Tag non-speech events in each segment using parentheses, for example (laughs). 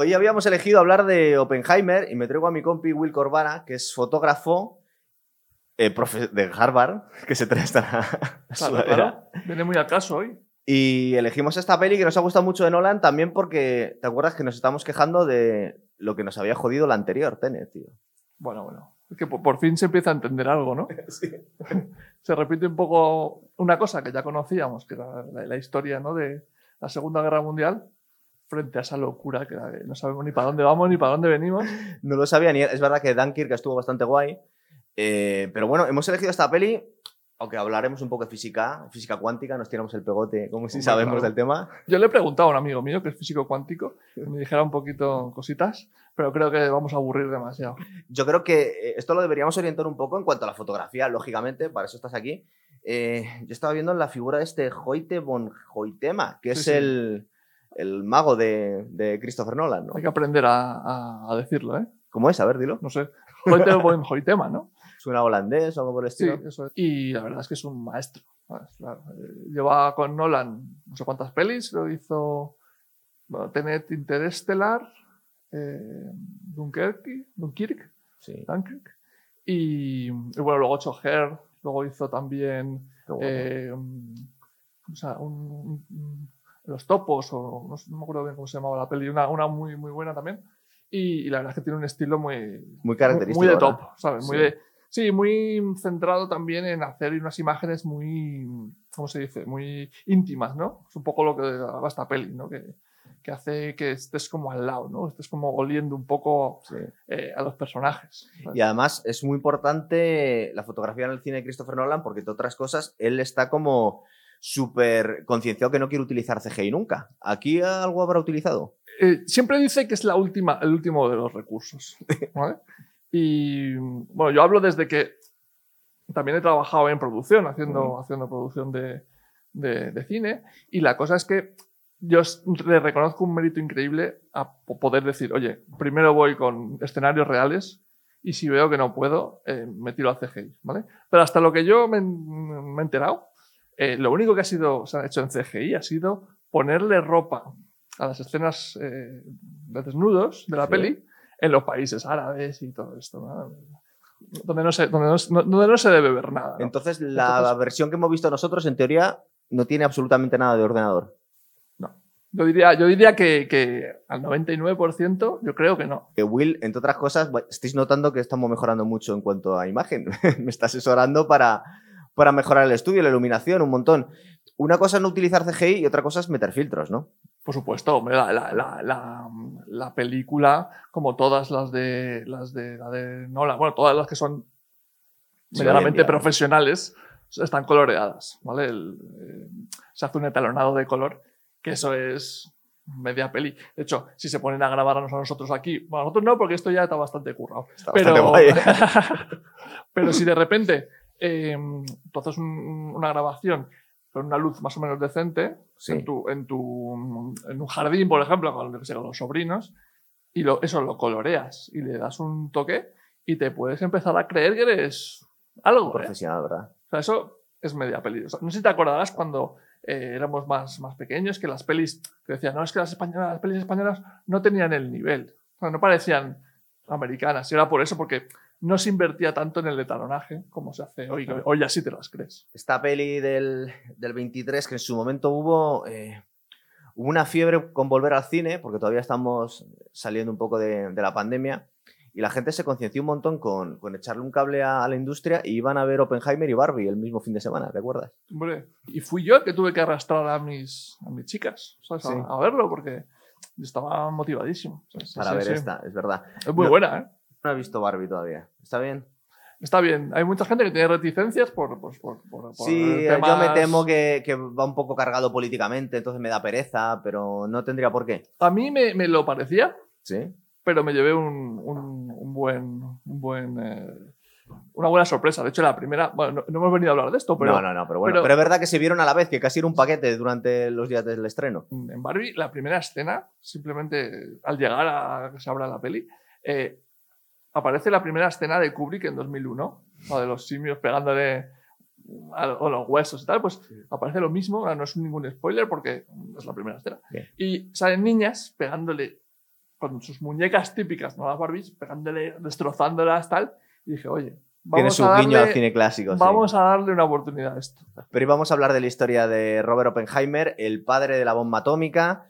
Hoy habíamos elegido hablar de Oppenheimer y me traigo a mi compi Will Corbana, que es fotógrafo eh, profe- de Harvard, (laughs) que se trae esta (laughs) Claro. Viene muy al caso hoy. Y elegimos esta peli que nos ha gustado mucho de Nolan también porque, ¿te acuerdas que nos estamos quejando de lo que nos había jodido la anterior, Tenet, tío? Bueno, bueno. Es que por, por fin se empieza a entender algo, ¿no? (laughs) Se repite un poco una cosa que ya conocíamos, que era la, la historia ¿no? de la Segunda Guerra Mundial, frente a esa locura que de no sabemos ni para dónde vamos ni para dónde venimos. (laughs) No lo sabía ni él. Es verdad que Dunkirk estuvo bastante guay. eh, pero bueno, hemos elegido esta peli, aunque hablaremos un poco de física, física cuántica, nos tiramos el pegote, como si sabemos claro. del tema. Yo le he preguntado a un amigo mío, que es físico cuántico, que me dijera un poquito cositas, pero creo que vamos a aburrir demasiado. Yo creo que eh, esto lo deberíamos orientar un poco en cuanto a la fotografía, lógicamente, para eso estás aquí. Eh, yo estaba viendo la figura de este Hoyte von Hoytema, que Sí, es sí. El, el mago de, de Christopher Nolan, ¿no? Hay que aprender a, a- decirlo, ¿eh? ¿Cómo es? A ver, dilo. No sé. Hoyte buen (laughs) Hoytema, ¿no? ¿Suena holandés o algo por el Sí, estilo? eso es. Y la verdad es que es un maestro. Claro, eh, Lleva con Nolan no sé cuántas pelis, lo hizo bueno, Tenet Interestelar, eh, Dunkerque, Dunkirk, Sí. Dunkirk, y, y bueno, luego hecho Her, luego hizo también eh, un- o sea, un- un- Los Topos, o no, sé- no me acuerdo bien cómo se llamaba la peli, una, una muy, muy buena también. Y, y la verdad es que tiene un estilo muy, Muy característico. muy de ¿verdad? top, ¿sabes? Muy Sí. de, sí, muy centrado también en hacer unas imágenes muy, ¿cómo se dice? Muy íntimas, ¿no? Es un poco lo que haga esta peli, ¿no? Que, que hace que estés como al lado, ¿no? Estés como oliendo un poco Sí. eh, a los personajes. ¿sabes? Y además es muy importante la fotografía en el cine de Christopher Nolan porque, entre otras cosas, él está como súper concienciado que no quiere utilizar CGI nunca. ¿Aquí algo habrá utilizado? Eh, siempre dice que es la última, el último de los recursos. (laughs) ¿vale? Y bueno, yo hablo desde que también he trabajado en producción, haciendo, haciendo producción de, de- de cine. Y la cosa es que yo le reconozco un mérito increíble a po- poder decir, oye, primero voy con escenarios reales y si veo que no puedo, eh, me tiro al CGI. ¿vale? Pero hasta lo que yo me, me he enterado, eh, lo único que ha sido, se ha hecho en CGI ha sido ponerle ropa a las escenas eh, de desnudos de la Sí. peli en los países árabes y todo esto, ¿no? donde, no se, donde, no, no- donde no se debe ver nada. Entonces, la Entonces- versión que hemos visto nosotros, en teoría, no tiene absolutamente nada de ordenador. Yo diría, yo diría que, que al 99% yo creo que no. Que Will, entre otras cosas, estáis notando que estamos mejorando mucho en cuanto a imagen. (laughs) Me está asesorando para, para mejorar el estudio, la iluminación, un montón. Una cosa es no utilizar CGI y otra cosa es meter filtros, ¿no? Por supuesto, hombre, la, la, la, la, la película, como todas las de las de la de Nolan, bueno, todas las que son Sí, medianamente profesionales, están coloreadas, ¿vale? El, eh, se hace un etalonado de color, que eso es media peli. De hecho, si se ponen a grabarnos a nosotros aquí, bueno, a nosotros no, porque esto ya está bastante currado. Está Pero, (laughs) pero si de repente eh, tú haces un- una grabación con una luz más o menos decente Sí. en, tu, en, tu, en un jardín, por ejemplo, con, los sobrinos, y lo, eso lo coloreas y le das un toque y te puedes empezar a creer que eres algo. ¿eh? Profesional, ¿verdad? O sea, eso es media peli. O sea, no sé si te acordarás cuando eh, éramos más, más pequeños que las pelis que decían, no, es que las, españolas, las pelis españolas no tenían el nivel. O sea, no parecían americanas. Y era por eso, porque no se invertía tanto en el etalonaje como se hace hoy. Hoy así te las crees. Esta peli del, del 23, que en su momento hubo, eh, hubo una fiebre con volver al cine, porque todavía estamos saliendo un poco de, de la pandemia, y la gente se concienció un montón con, con echarle un cable a, a la industria y iban a ver Oppenheimer y Barbie el mismo fin de semana, ¿te acuerdas? Hombre, y fui yo el que tuve que arrastrar a mis, a mis chicas ¿sabes? A- Sí. a, verlo porque estaba motivadísimo. Sí, sí, Para sí, ver sí. esta, es verdad. Es muy No- buena, ¿eh? No he visto Barbie todavía. ¿Está bien? Está bien. Hay mucha gente que tiene reticencias por, por, por, por Sí, yo me temo que, que va un poco cargado políticamente, entonces me da pereza, pero no tendría por qué. A mí me, me lo parecía, Sí. pero me llevé un, un, un buen, un buen eh, una buena sorpresa. De hecho, la primera, bueno, no, no hemos venido a hablar de esto, pero no, no, no, pero bueno. pero- pero es verdad que se vieron a la vez, que casi era un paquete durante los días del estreno. en Barbie, la primera escena, simplemente al llegar a que se abra la peli, eh, aparece la primera escena de Kubrick en 2001, la de los simios pegándole a, a los huesos y tal, pues aparece lo mismo, no es ningún spoiler porque es la primera escena. Bien. Y salen niñas pegándole con sus muñecas típicas, no las Barbies, pegándole, destrozándolas, tal. Y dije, oye, Tiene vamos, su a guiño al darle, cine clásico. sí. vamos a darle una oportunidad a esto. Pero íbamos a hablar de la historia de Robert Oppenheimer, el padre de la bomba atómica.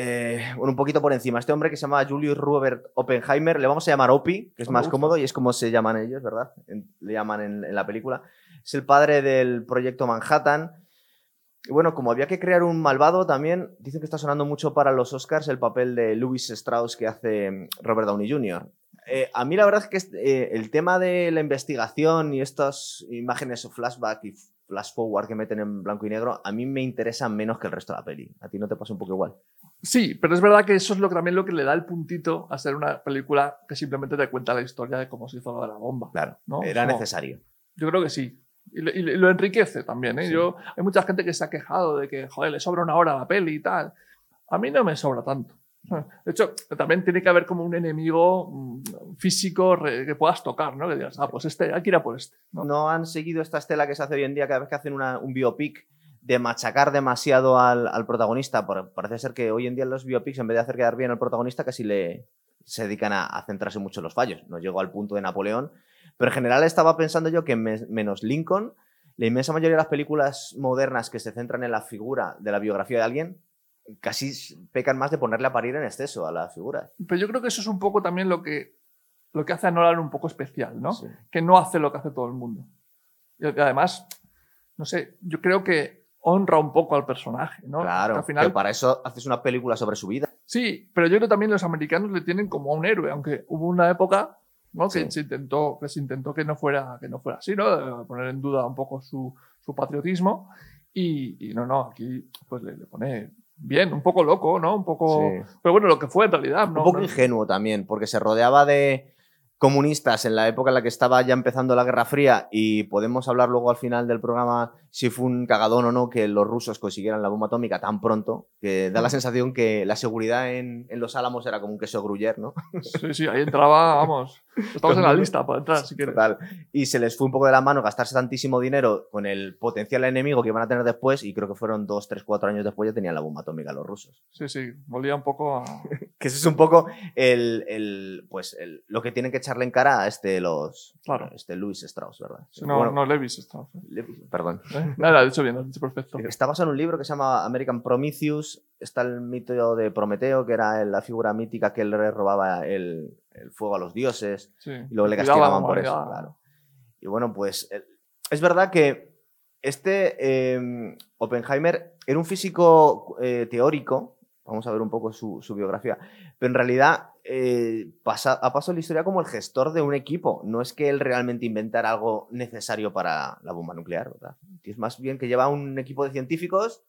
Eh, bueno, un poquito por encima. Este hombre que se llama Julius Robert Oppenheimer, le vamos a llamar Opie, que es más cómodo y es como se llaman ellos, ¿verdad? En- le llaman en, en la película. Es el padre del proyecto Manhattan. Y bueno, como había que crear un malvado también, dicen que está sonando mucho para los Oscars el papel de Louis Strauss que hace mm, Robert Downey Jr. Eh, a mí la verdad es que eh, el tema de la investigación y estas imágenes o flashback y flash forward que meten en blanco y negro, a mí me interesan menos que el resto de la peli. ¿A ti no te pasa un poco igual? Sí, pero es verdad que eso es lo que, también lo que le da el puntito a ser una película que simplemente te cuenta la historia de cómo se hizo lo de la bomba. Claro, ¿no? era necesario. Yo creo que sí. Y lo, y lo- y lo enriquece también. ¿eh? Sí. Yo, hay mucha gente que se ha quejado de que, joder, le sobra una hora a la peli y tal. A mí no me sobra tanto. (laughs) De hecho, también tiene que haber como un enemigo mm, físico que puedas tocar, ¿no? Que digas, ah, pues este, hay que ir a por este. ¿no? ¿No han seguido esta estela que se hace hoy en día cada vez que hacen un biopic de machacar demasiado al, protagonista? Parece ser que hoy en día los biopics, en vez de hacer quedar bien al protagonista, casi se dedican a, centrarse mucho en los fallos. No llegó al punto de Napoleón, pero en general estaba pensando yo que me- menos Lincoln, la inmensa mayoría de las películas modernas que se centran en la figura de la biografía de alguien, casi pecan más de ponerle a parir en exceso a la figura. Pero yo creo que eso es un poco también lo que, lo que hace a Nolan un poco especial, ¿no? Sí. Que no hace lo que hace todo el mundo. Y además, no sé, yo creo que honra un poco al personaje, ¿no? Claro, Que al final, que para eso haces una película sobre su vida. Sí, pero yo creo que también los americanos le tienen como a un héroe, aunque hubo una época ¿no? que, Sí. se intentó, que se intentó que no fuera, que no fuera así, ¿no? Poner en duda un poco su, su patriotismo. Y, y no, no, aquí pues le, le pone bien, un poco loco, ¿no? Un poco. Sí. Pero bueno, lo que fue en realidad, ¿no? un poco ingenuo también, porque se rodeaba de comunistas en la época en la que estaba ya empezando la Guerra Fría y podemos hablar luego al final del programa si fue un cagadón o no que los rusos consiguieran la bomba atómica tan pronto, que da la sensación que la seguridad en, en los álamos era como un queso gruyer, ¿no? Sí, sí, ahí entraba, vamos. (laughs) Estamos en la lista para entrar, si quieres. Total. Y se les fue un poco de la mano gastarse tantísimo dinero con el potencial enemigo que iban a tener después y creo que fueron dos, tres, cuatro años después ya tenían la bomba atómica los rusos. Sí, sí, volía un poco a. (laughs) Que ese es un poco el, el, pues el- lo que tienen que echarle en cara a este los Claro. este Louis Strauss, ¿verdad? No, Bueno, no Levis le- perdón. ¿Eh? (laughs) Nada, lo he dicho bien, lo dicho perfecto. Está basado en un libro que se llama American Prometheus. Está el mito de Prometeo, que era la figura mítica que le robaba el, el fuego a los dioses Sí. y luego le castigaban por eso. Claro. Y bueno, pues eh, es verdad que este eh, Oppenheimer era un físico eh, teórico. Vamos a ver un poco su, su biografía. Pero en realidad eh, pasa, ha pasado la historia como el gestor de un equipo. No es que él realmente inventara algo necesario para la bomba nuclear, ¿verdad? Es más bien que lleva un equipo de científicos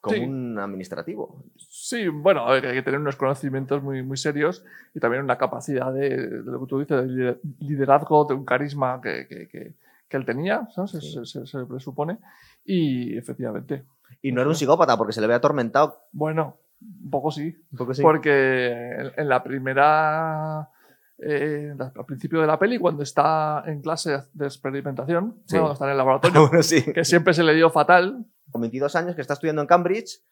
como Sí. un administrativo. Sí, bueno, a ver, hay que tener unos conocimientos muy, muy serios y también una capacidad de, de lo que tú dices, de lider- liderazgo, de un carisma que, que, que- que él tenía, ¿no? se, Sí. se- se- se presupone. Y efectivamente, Y no era un psicópata porque se le ve atormentado. bueno, un poco sí, Un poco sí. porque en, en la primera, eh, al principio de la peli, cuando está en clase de experimentación, Sí. cuando está en el laboratorio, (laughs) Bueno, sí. que siempre se le dio fatal, con 22 años que está estudiando en Cambridge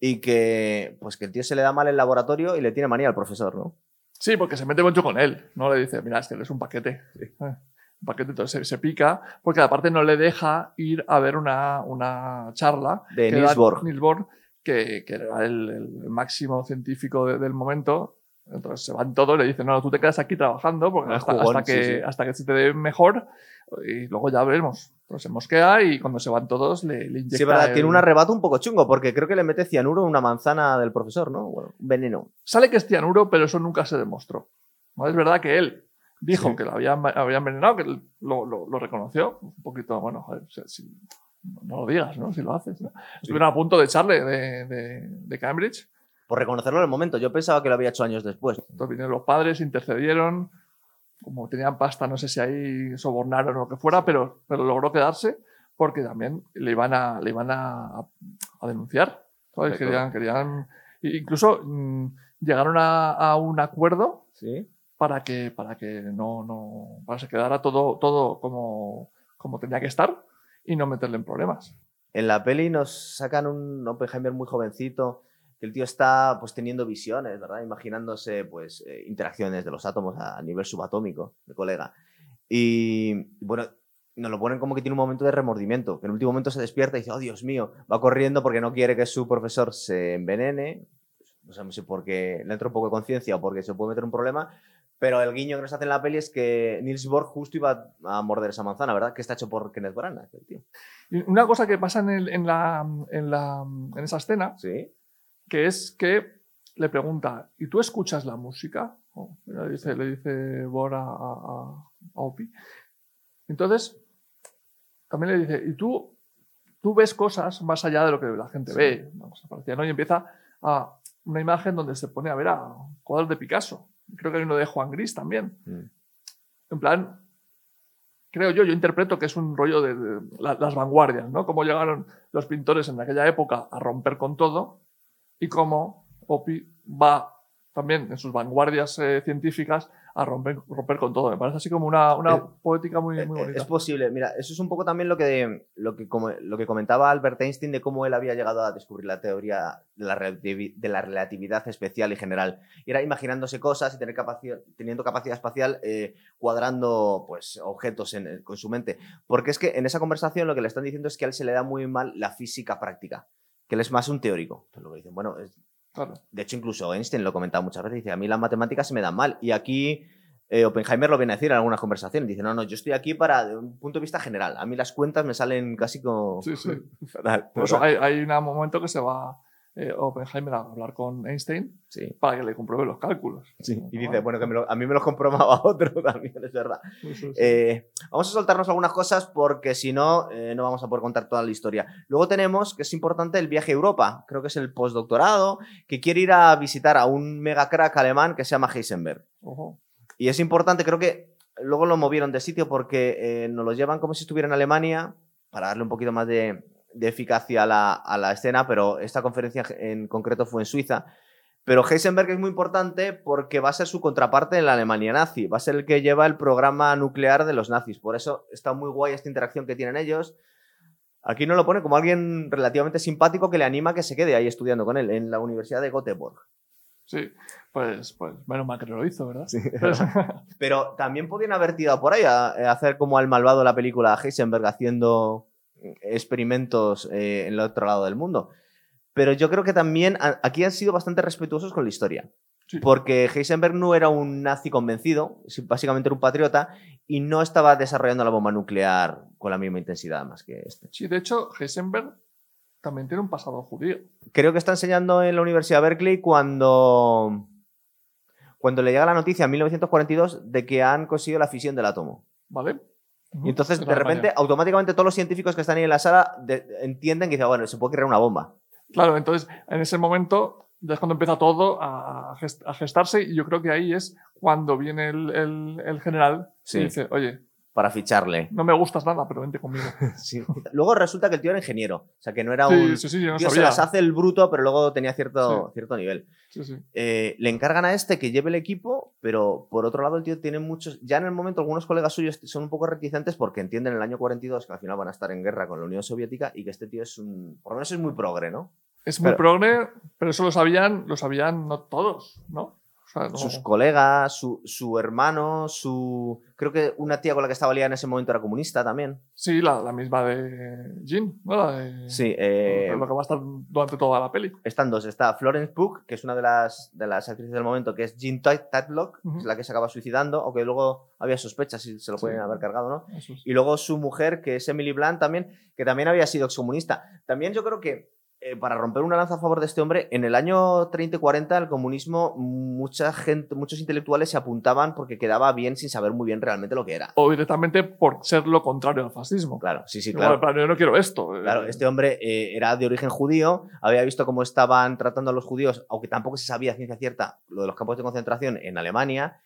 y que pues que el tío se le da mal el laboratorio y le tiene manía al profesor, ¿no? Sí, porque se mete mucho con él. No le dice, mira, es que él es un paquete. Eh, Un paquete, entonces se, se pica, porque aparte no le deja ir a ver una, una charla De Niels da Bohr. Niels Bohr, que, que era el, el máximo científico de- del momento. Entonces se van todos le dicen, no, tú te quedas aquí trabajando porque Ah, hasta, jugón, hasta que, sí, sí. hasta que se te dé mejor y luego ya veremos. Pues se mosquea y cuando se van todos le, le inyecta Sí, verdad, el- tiene un arrebato un poco chungo porque creo que le mete cianuro en una manzana del profesor, ¿no? Bueno, veneno. Sale que es cianuro, pero eso nunca se demostró. ¿no? Es verdad que él dijo Sí. que lo habían, había envenenado, que lo, lo- lo reconoció. Un poquito, bueno, joder, si- no lo digas, ¿no? Si lo haces. ¿no? Estuvieron a punto de echarle de, de- de Cambridge. Por reconocerlo en el momento. Yo pensaba que lo había hecho años después. Entonces vinieron los padres, intercedieron. Como tenían pasta, no sé si ahí sobornaron o lo que fuera, pero, pero logró quedarse porque también le iban a, le iban a, a denunciar. ¿sabes? Querían, querían, incluso mm, llegaron a, a un acuerdo Sí. para que, para que no, no para que se quedara todo, todo como, como tenía que estar y no meterle en problemas. En la peli nos sacan un Oppenheimer muy jovencito que el tío está pues teniendo visiones, ¿verdad? Imaginándose pues eh, interacciones de los átomos a nivel subatómico, de colega. Y bueno, nos lo ponen como que tiene un momento de remordimiento, que en el último momento se despierta y dice, oh Dios mío, va corriendo porque no quiere que su profesor se envenene, no sabemos si porque le entra un poco de conciencia o porque se puede meter un problema, pero el guiño que nos hace en la peli es que Niels Bohr justo iba a morder esa manzana, ¿verdad? Que está hecho por Kenneth Branagh, el tío. Una cosa que pasa en, el- en la, en, la, en esa escena, Sí. que es que le pregunta, ¿y tú escuchas la música? O le dice, le dice Bohr a, a, a- a Opie. Entonces, también le dice, ¿y tú, tú ves cosas más allá de lo que la gente Sí. ve? Una cosa parecida, ¿no? Y empieza a una imagen donde se pone a ver a cuadros de Picasso. Creo que hay uno de Juan Gris también. Mm. En plan, creo yo, yo interpreto que es un rollo de, de la- las vanguardias, ¿no? Cómo llegaron los pintores en aquella época a romper con todo y cómo Opie va también en sus vanguardias eh, científicas a romper, romper con todo. Me parece así como una, una Eh, poética muy, muy Eh, bonita. Es posible. Mira, eso es un poco también lo que, lo, que, como, lo que comentaba Albert Einstein de cómo él había llegado a descubrir la teoría de la, relativi- de la relatividad especial y general. Y era imaginándose cosas y tener capacidad, teniendo capacidad espacial, eh, cuadrando pues, objetos en- con su mente. Porque es que en esa conversación lo que le están diciendo es que a él se le da muy mal la física práctica, que él es más un teórico. Lo que dicen, bueno, es- Claro. de hecho, incluso Einstein lo ha comentado muchas veces. Dice, a mí las matemáticas se me dan mal. Y aquí eh, Oppenheimer lo viene a decir en algunas conversaciones. Dice, no, no, yo estoy aquí para, de un punto de vista general. A mí las cuentas me salen casi como... Sí, sí. (laughs) fatal. Hay un momento que se va eh, Oppenheimer a hablar con Einstein Sí, para que le compruebe los cálculos. sí. Y dice, bueno, que me lo- a mí me lo comprobaba (laughs) otro también, es verdad. Sí. Eh, vamos a soltarnos algunas cosas porque si no, eh, no vamos a poder contar toda la historia. Luego tenemos, que es importante, el viaje a Europa. Creo que es el postdoctorado, que quiere ir a visitar a un mega crack alemán que se llama Heisenberg. Y es importante, creo que luego lo movieron de sitio porque eh, nos lo llevan como si estuviera en Alemania para darle un poquito más de, de eficacia a la, a la escena, pero esta conferencia en concreto fue en Suiza. Pero Heisenberg es muy importante porque va a ser su contraparte en la Alemania nazi, va a ser el que lleva el programa nuclear de los nazis. Por eso está muy guay esta interacción que tienen ellos. Aquí no lo pone como alguien relativamente simpático que le anima a que se quede ahí estudiando con él en la Universidad de Göteborg. Sí, pues, pues menos mal que no lo hizo, ¿verdad? Sí. Pero- (laughs) (laughs) Pero también podían haber tirado por ahí a, a hacer como al malvado la película Heisenberg haciendo experimentos eh, en el otro lado del mundo. Pero yo creo que también a- aquí han sido bastante respetuosos con la historia. Sí. Porque Heisenberg no era un nazi convencido, básicamente era un patriota y no estaba desarrollando la bomba nuclear con la misma intensidad más que este. sí, de hecho, Heisenberg también tiene un pasado judío. Creo que está enseñando en la Universidad de Berkeley cuando, cuando le llega la noticia en 1942 de que han conseguido la fisión del átomo. ¿Vale? Y entonces, En de repente, automáticamente todos los científicos que están ahí en la sala de- entienden que dice, bueno, se puede crear una bomba. Claro, entonces en ese momento ya es cuando empieza todo a, gest- a gestarse y yo creo que ahí es cuando viene el, el- el general Sí. y dice, oye, Para ficharle. no me gustas nada, pero vente conmigo. (laughs) Luego resulta que el tío era ingeniero. O sea, que no era Sí, un. sí, sí, yo no tío se sabía. las hace el bruto, pero luego tenía cierto, cierto nivel. Sí, sí. Eh, le encargan a este que lleve el equipo, pero por otro lado, el tío tiene muchos. Ya en el momento, algunos colegas suyos son un poco reticentes porque entienden en el año 42 que al final van a estar en guerra con la Unión Soviética y que este tío es un. Por lo menos es muy progre, ¿no? Es muy Pero- progre, pero eso lo sabían, lo sabían no todos, ¿no? O no- sus colegas, su, su hermano, su. Creo que una tía con la que estaba liada en ese momento era comunista también. Sí, la, la misma de Jean, ¿no? La de, Sí, eh, lo que va a estar durante toda la peli. están dos. Está Florence Pugh, que es una de las, de las actrices del momento, que es Jean Tat- Tatlock, que Ujú. es la que se acaba suicidando, aunque luego había sospechas si se lo Sí. pueden haber cargado, ¿no? Es. Y luego su mujer, que es Emily Blunt también, que también había sido excomunista. También yo creo que, eh, para romper una lanza a favor de este hombre, en el año 30 y 40 el comunismo, mucha gente, muchos intelectuales se apuntaban porque quedaba bien sin saber muy bien realmente lo que era. O directamente por ser lo contrario al fascismo. Claro, sí, sí, claro. en plan, yo no quiero esto. eh, Claro, este hombre eh, era de origen judío, había visto cómo estaban tratando a los judíos, aunque tampoco se sabía ciencia cierta lo de los campos de concentración en Alemania.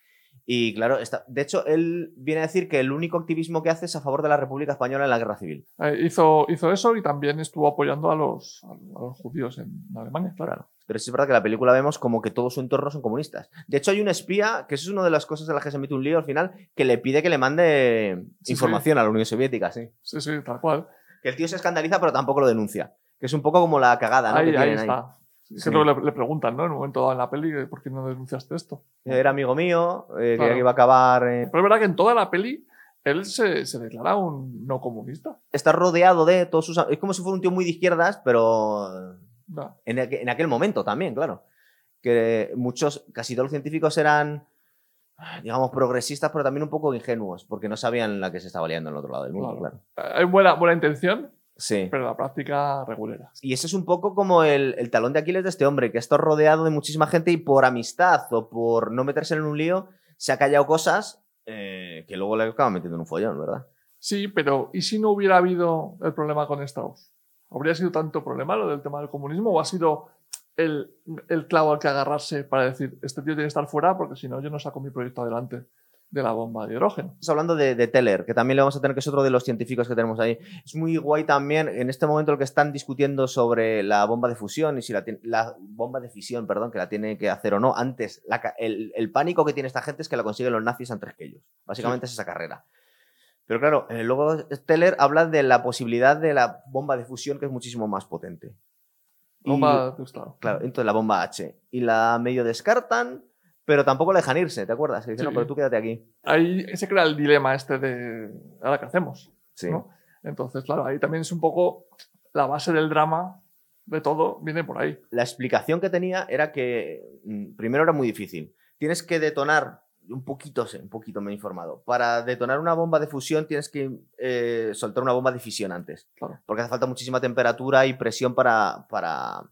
Y claro, está, de hecho, él viene a decir que el único activismo que hace es a favor de la República Española en la guerra civil. eh, hizo, hizo eso y también estuvo apoyando a los, a los judíos en Alemania, claro. Pero sí es verdad que en la película vemos como que todo su entorno son comunistas. De hecho, hay un espía, que eso es una de las cosas de las que se mete un lío al final, que le pide que le mande Sí, información a la Unión Soviética, sí. Sí, sí, tal cual. Que el tío se escandaliza, pero tampoco lo denuncia. Que es un poco como la cagada, ¿no? ahí que ahí ahí. está. Que Sí. luego le, le preguntan, ¿no? En un momento dado en la peli, ¿por qué no denunciaste esto? Era amigo mío, eh, Claro. que iba a acabar. eh, Pero es verdad que en toda la peli él se, se declara un no comunista. Está rodeado de todos sus. Es como si fuera un tío muy de izquierdas, pero en, aqu- en aquel momento también, claro. Que muchos, casi todos los científicos eran, digamos, progresistas, pero también un poco ingenuos, porque no sabían la que se estaba liando en el otro lado del mundo, Claro. claro. Hay buena, buena intención, Sí. pero la práctica regulera. Y ese es un poco como el, el talón de Aquiles de este hombre, que está rodeado de muchísima gente y por amistad o por no meterse en un lío, se ha callado cosas eh, que luego le acaban metiendo en un follón, ¿verdad? Sí, pero ¿y si no hubiera habido el problema con Strauss? ¿Habría sido tanto problema lo del tema del comunismo o ha sido el, el clavo al que agarrarse para decir, este tío tiene que estar fuera porque si no yo no saco mi proyecto adelante de la bomba de hidrógeno? Estamos hablando de, de Teller, que también le vamos a tener, que es otro de los científicos que tenemos ahí. Es muy guay también, en este momento, lo que están discutiendo sobre la bomba de fusión y si la, tiene- la bomba de fisión, perdón, que la tiene que hacer o no. Antes, la el, el pánico que tiene esta gente es que la consiguen los nazis antes que ellos. Básicamente es esa carrera. Pero claro, eh, luego Teller habla de la posibilidad de la bomba de fusión, que es muchísimo más potente. Bomba. Claro, entonces la bomba H. Y la medio descartan, pero tampoco la dejan irse, ¿te acuerdas? Que dicen, Sí. no, pero tú quédate aquí. Ahí se crea el dilema este de, ¿ahora qué hacemos? Sí. ¿no? Entonces, claro, ahí también es un poco la base del drama de todo, viene por ahí. La explicación que tenía era que mm, primero era muy difícil. Tienes que detonar, un poquito sé, un poquito me he informado. Para detonar una bomba de fusión tienes que eh, soltar una bomba de fisión antes. Claro. Porque hace falta muchísima temperatura y presión para, para,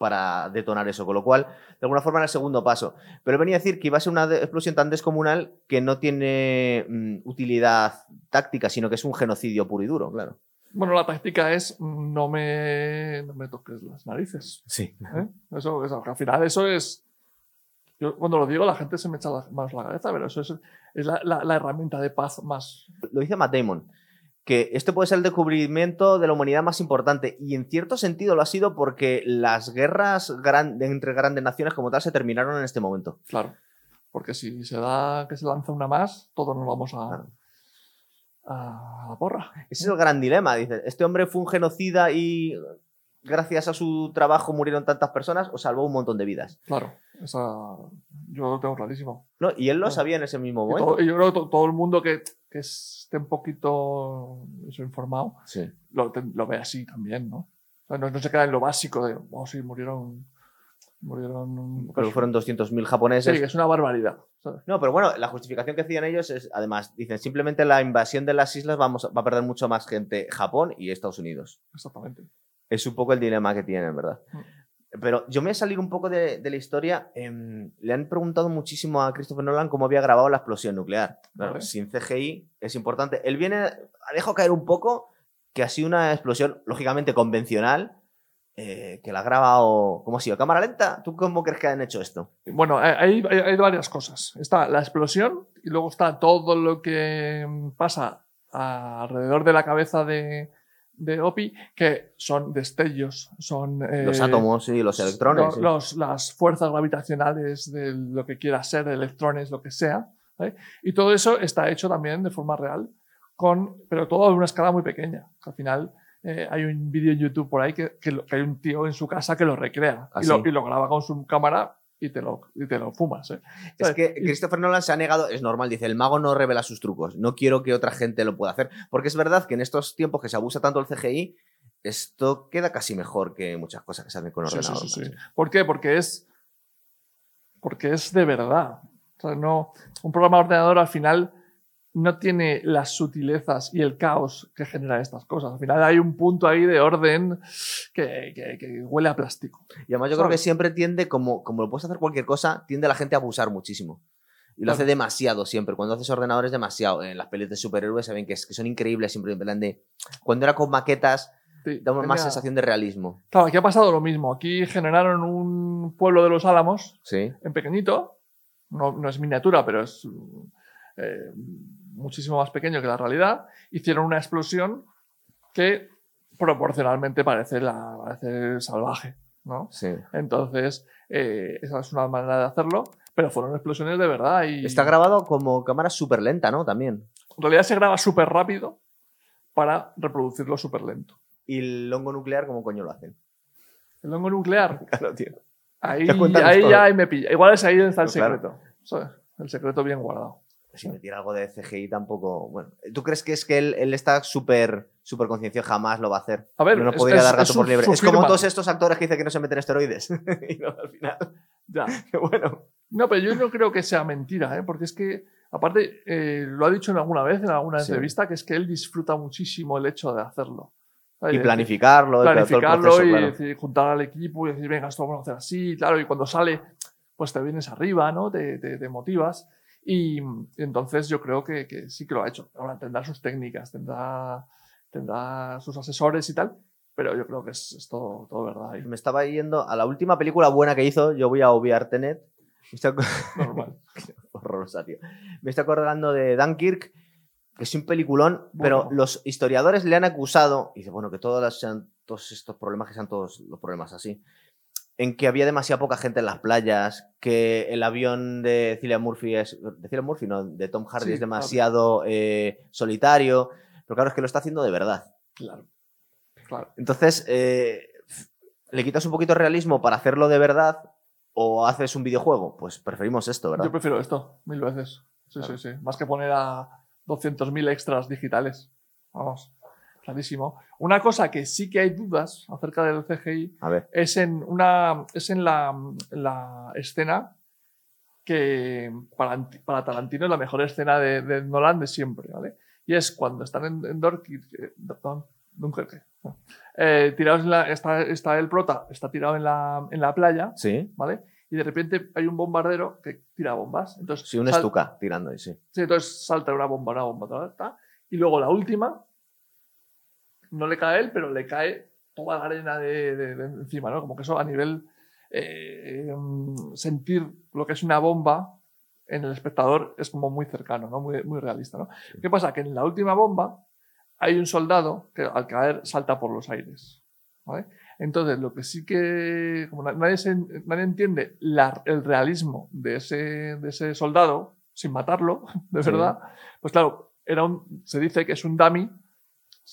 para detonar eso. Con lo cual, de alguna forma era el segundo paso. Pero venía a decir que iba a ser una explosión tan descomunal que no tiene mm, utilidad táctica, sino que es un genocidio puro y duro, claro. Bueno, la táctica es no me, no me toques las narices. Sí. ¿eh? Eso, eso, al final eso es... Yo cuando lo digo la gente se me echa las manos a la cabeza, pero eso es, es la, la- la herramienta de paz más... lo dice Matt Damon, que este puede ser el descubrimiento de la humanidad más importante y en cierto sentido lo ha sido porque las guerras gran- entre grandes naciones como tal se terminaron en este momento. Claro. Porque si se da que se lanza una más, todos nos vamos a, Claro. a la porra. Ese es el gran dilema, dice, este hombre fue un genocida y gracias a su trabajo murieron tantas personas o salvó un montón de vidas. Claro. Esa, yo lo tengo clarísimo. ¿no? Y él lo sabía en ese mismo Y momento. todo- y yo creo que to- todo el mundo que, que esté un poquito eso, informado Sí. lo, lo ve así también, ¿no? O sea, no, no se queda en lo básico de, oh, sí, murieron. Murieron. Creo que fueron 200.000 Sí, japoneses. que es una barbaridad. ¿sabes? No, pero bueno, la justificación que hacían ellos es, además, dicen, simplemente la invasión de las islas vamos, a- va a perder mucho más gente Japón y Estados Unidos. Exactamente. Es un poco el dilema que tienen, ¿verdad? Pero yo me voy a salir un poco de, de la historia. em, le han preguntado muchísimo a Christopher Nolan cómo había grabado la explosión nuclear. Claro, Vale. Sin CGI es importante. Él viene, ha dejado caer un poco que ha sido una explosión, lógicamente convencional, eh, que la ha grabado, ¿cómo ha sido? ¿Cámara lenta? ¿Tú cómo crees que han hecho esto? Bueno, hay, hay- hay varias cosas. Está la explosión y luego está todo lo que pasa alrededor de la cabeza de, de Opi, que son destellos, son... Los eh, átomos y los electrones. lo- sí. los- las fuerzas gravitacionales de lo que quiera ser, de electrones, lo que sea. ¿vale? Y todo eso está hecho también de forma real, con, pero todo a una escala muy pequeña. Al final eh, hay un vídeo en YouTube por ahí que, que lo- que hay un tío en su casa que lo recrea ¿Ah, y, lo, sí? y lo graba con su cámara y te lo, y te lo fumas. ¿eh? Es que Christopher Nolan se ha negado, es normal, dice, el mago no revela sus trucos, no quiero que otra gente lo pueda hacer, porque es verdad que en estos tiempos que se abusa tanto el CGI, esto queda casi mejor que muchas cosas que se hacen con sí, ordenador. sí. ¿Por qué? Porque es, porque es de verdad. O sea, no, un programa de ordenador al final no tiene las sutilezas y el caos que generan estas cosas. Al final hay un punto ahí de orden que, que- que huele a plástico. Y además yo creo que siempre tiende, como, como lo puedes hacer cualquier cosa, tiende la gente a abusar muchísimo. Y lo Claro. hace demasiado siempre. Cuando haces ordenadores, demasiado. En las pelis de superhéroes se ven que, es- que son increíbles siempre. En plan de. Cuando era con maquetas, Sí, da más sensación de realismo. Claro, aquí ha pasado lo mismo. Aquí generaron un pueblo de los Álamos Sí. en pequeñito. No, no es miniatura, pero es eh, muchísimo más pequeño que la realidad. Hicieron una explosión que proporcionalmente parece, la, parece salvaje. ¿no? Sí. Entonces, eh, esa es una manera de hacerlo, pero fueron explosiones de verdad. Y Está grabado como cámara súper lenta, ¿no? También. En realidad se graba súper rápido para reproducirlo súper lento. ¿Y el hongo nuclear cómo coño lo hacen? el hongo nuclear. (laughs) Claro, tío. Ahí, ahí ya me pilla. Igual es ahí donde está el secreto. El secreto bien guardado. Si metiera algo de CGI tampoco. Bueno, ¿tú crees que es que él, él está súper súper concienciado? Jamás lo va a hacer. A ver, no podría es- dar gato por liebre. su Es como todos estos actores que dicen que no se meten esteroides. (laughs) y no, al final. Ya. (laughs) Qué bueno. No, pero yo no creo que sea mentira, ¿eh? porque es que, aparte, eh, lo ha dicho en alguna vez, en alguna Sí. entrevista, que es que él disfruta muchísimo el hecho de hacerlo. ¿sabes? Y De- planificarlo. todo el planificarlo proceso, y claro. decir, juntar al equipo y decir, venga, esto lo vamos a hacer así, claro, y cuando sale, pues te vienes arriba, ¿no? Te, te- te motivas. Y, y entonces yo creo que, que sí que lo ha hecho. Ahora tendrá sus técnicas, tendrá, tendrá sus asesores y tal, pero yo creo que es, es todo, todo verdad ahí. Me estaba yendo a la última película buena que hizo. Yo voy a obviar Tenet. Estoy (laughs) Normal. Horrorosa, tío. Me estoy acordando de Dunkirk, que es un peliculón, pero los historiadores le han acusado, y dice, bueno, que todas las- sean, todos estos problemas, que sean todos los problemas así, en que había demasiada poca gente en las playas, que el avión de Cillian Murphy es, de Cillian Murphy, no, de Tom Hardy Sí, es demasiado eh, solitario, pero claro, es que lo está haciendo de verdad. Claro. Claro. Entonces, eh, ¿le quitas un poquito de realismo para hacerlo de verdad o haces un videojuego? Pues preferimos esto, ¿verdad? Yo prefiero esto, mil veces. Sí, Claro. sí, sí. Más que poner a 200.000 extras digitales. Vamos, clarísimo. Una cosa que sí que hay dudas acerca del CGI es en, una, es en la, la escena que para, para Tarantino es la mejor escena de, de Nolan de siempre, ¿vale? Y es cuando están en, en Dorky- eh. Eh, tirados en la, está, está el prota, está tirado en la, en la playa, Sí. ¿vale? Y de repente hay un bombardero que tira bombas. Entonces, Sí, un sal- estuca tirando ahí, sí. Sí, entonces salta una bomba, una bomba, ta, ta, ta, y luego la última, no le cae a él, pero le cae toda la arena de, de- de encima, ¿no? Como que eso a nivel eh, mm, sentir lo que es una bomba en el espectador es como muy cercano, ¿no? Muy, muy realista, ¿no? ¿Qué pasa? Que en la última bomba hay un soldado que al caer salta por los aires, ¿vale? Entonces, lo que sí que, como na- nadie, se- nadie entiende la- el realismo de ese, de ese soldado, sin matarlo, (laughs) de Sí. verdad, pues claro, era un, se dice que es un dummy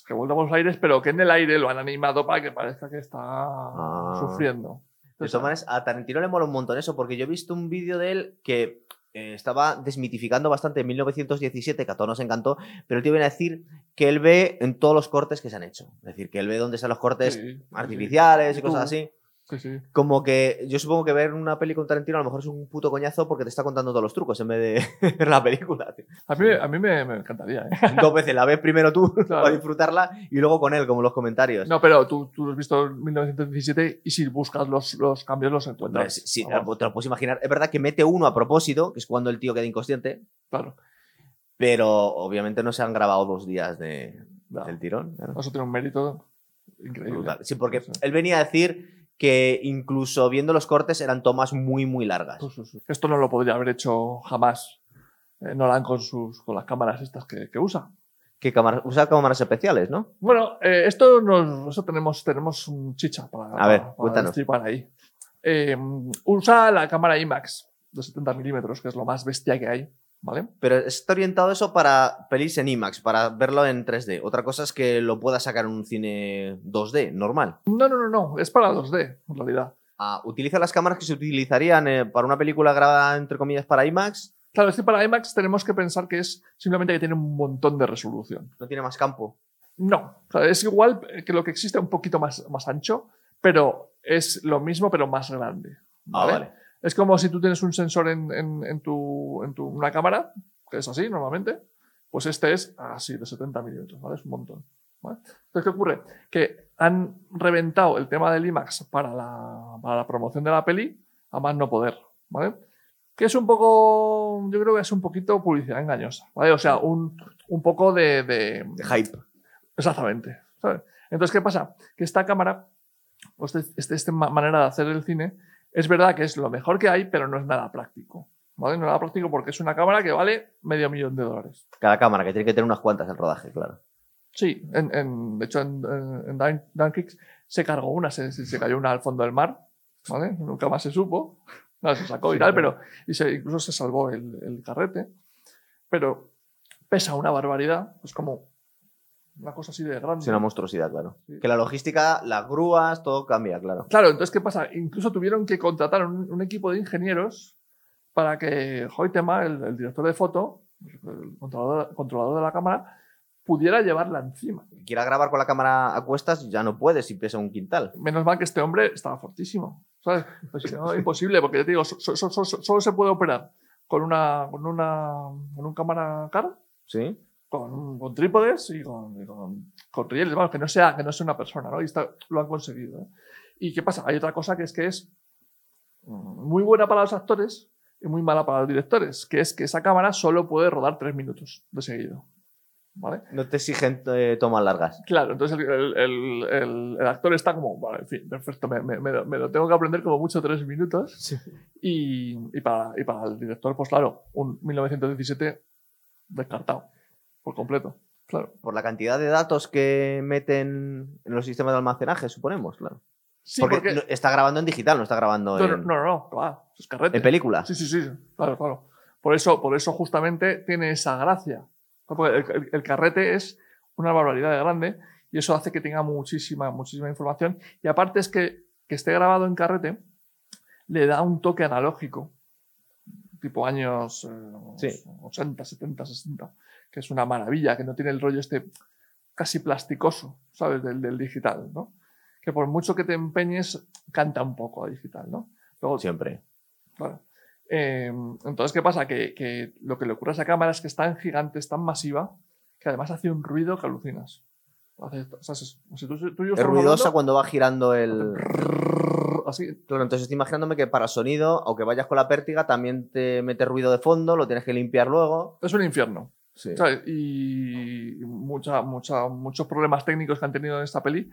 que vuelve por los aires, pero que en el aire lo han animado para que parezca que está Ah. sufriendo. De Entonces, todas maneras, a Tarantino le mola un montón eso, porque yo he visto un vídeo de él que eh, estaba desmitificando bastante en 1917, que a todos nos encantó, pero el tío viene a decir que él ve en todos los cortes que se han hecho. Es decir, que él ve dónde están los cortes sí, artificiales sí. y cosas así. Sí, sí. Como que yo supongo que ver una peli con Tarantino a lo mejor es un puto coñazo porque te está contando todos los trucos en vez de (laughs) ver la película. tío. A mí, a mí me, me encantaría, ¿eh? (laughs) Dos veces la ves primero tú (laughs) Claro. para disfrutarla y luego con él, como los comentarios. No, pero tú, tú lo has visto en 1917 y si buscas los, los cambios los encuentras. sí, te lo puedes imaginar. Es verdad que mete uno a propósito, que es cuando el tío queda inconsciente, claro. pero obviamente no se han grabado dos días de, del tirón. claro. Eso tiene un mérito increíble. Brutal. Sí, porque él venía a decir que incluso viendo los cortes eran tomas muy, muy largas. Sí, sí, sí. Esto no lo podría haber hecho jamás eh, Nolan con, sus, con las cámaras estas que, que usa. Que cámara- usa cámaras especiales, ¿no? Bueno, eh, esto nos, eso tenemos, tenemos un chicha para, A ver, para- para cuéntanos. destripar ahí. Eh, usa la cámara IMAX de 70 milímetros, que es lo más bestia que hay, ¿vale? Pero está orientado eso para pelis en IMAX, para verlo en 3D. Otra cosa es que lo pueda sacar en un cine 2D, normal. No, no, no, no, es para 2D, en realidad. Ah, utiliza las cámaras que se utilizarían eh, para una película grabada, entre comillas, para IMAX. Claro, es que para IMAX tenemos que pensar que es simplemente que tiene un montón de resolución. No tiene más campo. No, o sea, es igual que lo que existe un poquito más, más ancho, pero es lo mismo, pero más grande. Ah, ¿vale? Es como si tú tienes un sensor en, en- en tu, en tu una cámara, que es así normalmente, pues este es así, de 70 milímetros, ¿vale? Es un montón. ¿vale? Entonces, ¿qué ocurre? Que han reventado el tema del IMAX para la, para la promoción de la peli a más no poder, ¿vale? Que es un poco, yo creo que es un poquito publicidad engañosa, ¿vale? O sea, un, un poco de- de, De hype. Exactamente. ¿sabes? Entonces, ¿qué pasa? Que esta cámara, o este, este- esta ma- manera de hacer el cine, es verdad que es lo mejor que hay, pero no es nada práctico. ¿vale? No es nada práctico porque es una cámara que vale medio millón de dólares. Cada cámara, que tiene que tener unas cuantas el rodaje, claro. Sí, en, en- de hecho en, en, en Dun- Dunkirk se cargó una, se, se- cayó una al fondo del mar, ¿vale? Nunca más se supo. (laughs) No, se sacó y Sí, tal, claro. pero y se, incluso se salvó el, el carrete. Pero pesa una barbaridad, es como Una cosa así de grande. Es una monstruosidad, claro. Sí. Que la logística, las grúas, todo cambia, claro. Claro, entonces, ¿qué pasa? Incluso tuvieron que contratar un, un equipo de ingenieros para que Hoytema, el, el director de foto, el controlador, controlador de la cámara, pudiera llevarla encima. Quiera grabar con la cámara a cuestas, ya no puede si pesa un quintal. Menos mal que este hombre estaba fortísimo. ¿sabes? Pues no, (laughs) imposible, porque ya te digo, so- so- so- so- solo se puede operar con una, con una, con un cámara cara, ¿Sí? Con, con trípodes y con, y con, con rieles, vamos, que no sea, que no sea una persona, ¿no? Y está- lo han conseguido. ¿eh? ¿Y qué pasa? Hay otra cosa que es que es muy buena para los actores y muy mala para los directores, que es que esa cámara solo puede rodar tres minutos de seguido. ¿Vale? No te exigen eh, tomas largas. Claro, entonces el, el- el- actor está como, vale, en fin, perfecto, me, me- me lo- tengo que aprender como mucho tres minutos. Y, y para, y para el director, pues claro, un 1917 descartado por completo. Claro. Por la cantidad de datos que meten en los sistemas de almacenaje, suponemos, claro. Sí, porque, porque. está grabando en digital, no está grabando No, no, en, no, no, claro, es en película. Sí, sí, sí, claro, claro. Por eso, por eso justamente tiene esa gracia. Porque el, el- el carrete es una barbaridad de grande y eso hace que tenga muchísima, muchísima información. Y aparte es que, que esté grabado en carrete le da un toque analógico, tipo años eh, Sí. 80, 70, 60, que es una maravilla, que no tiene el rollo este casi plasticoso, ¿sabes? Del, del digital, ¿no? Que por mucho que te empeñes, canta un poco a digital, ¿no? Luego, Siempre. Claro. Eh, entonces, ¿qué pasa? Que, que lo que le ocurre a esa cámara es que es tan gigante, es tan masiva, que además hace un ruido que alucinas. Hace, o sea, es- si tú, tú y yo Es estamos ruidosa hablando, cuando va girando el. Así, Claro, entonces estoy imaginándome que para sonido, aunque vayas con la pértiga, también te mete ruido de fondo, lo tienes que limpiar luego. es un infierno. Sí. ¿sabes? Y mucha, mucha, muchos problemas técnicos que han tenido en esta peli,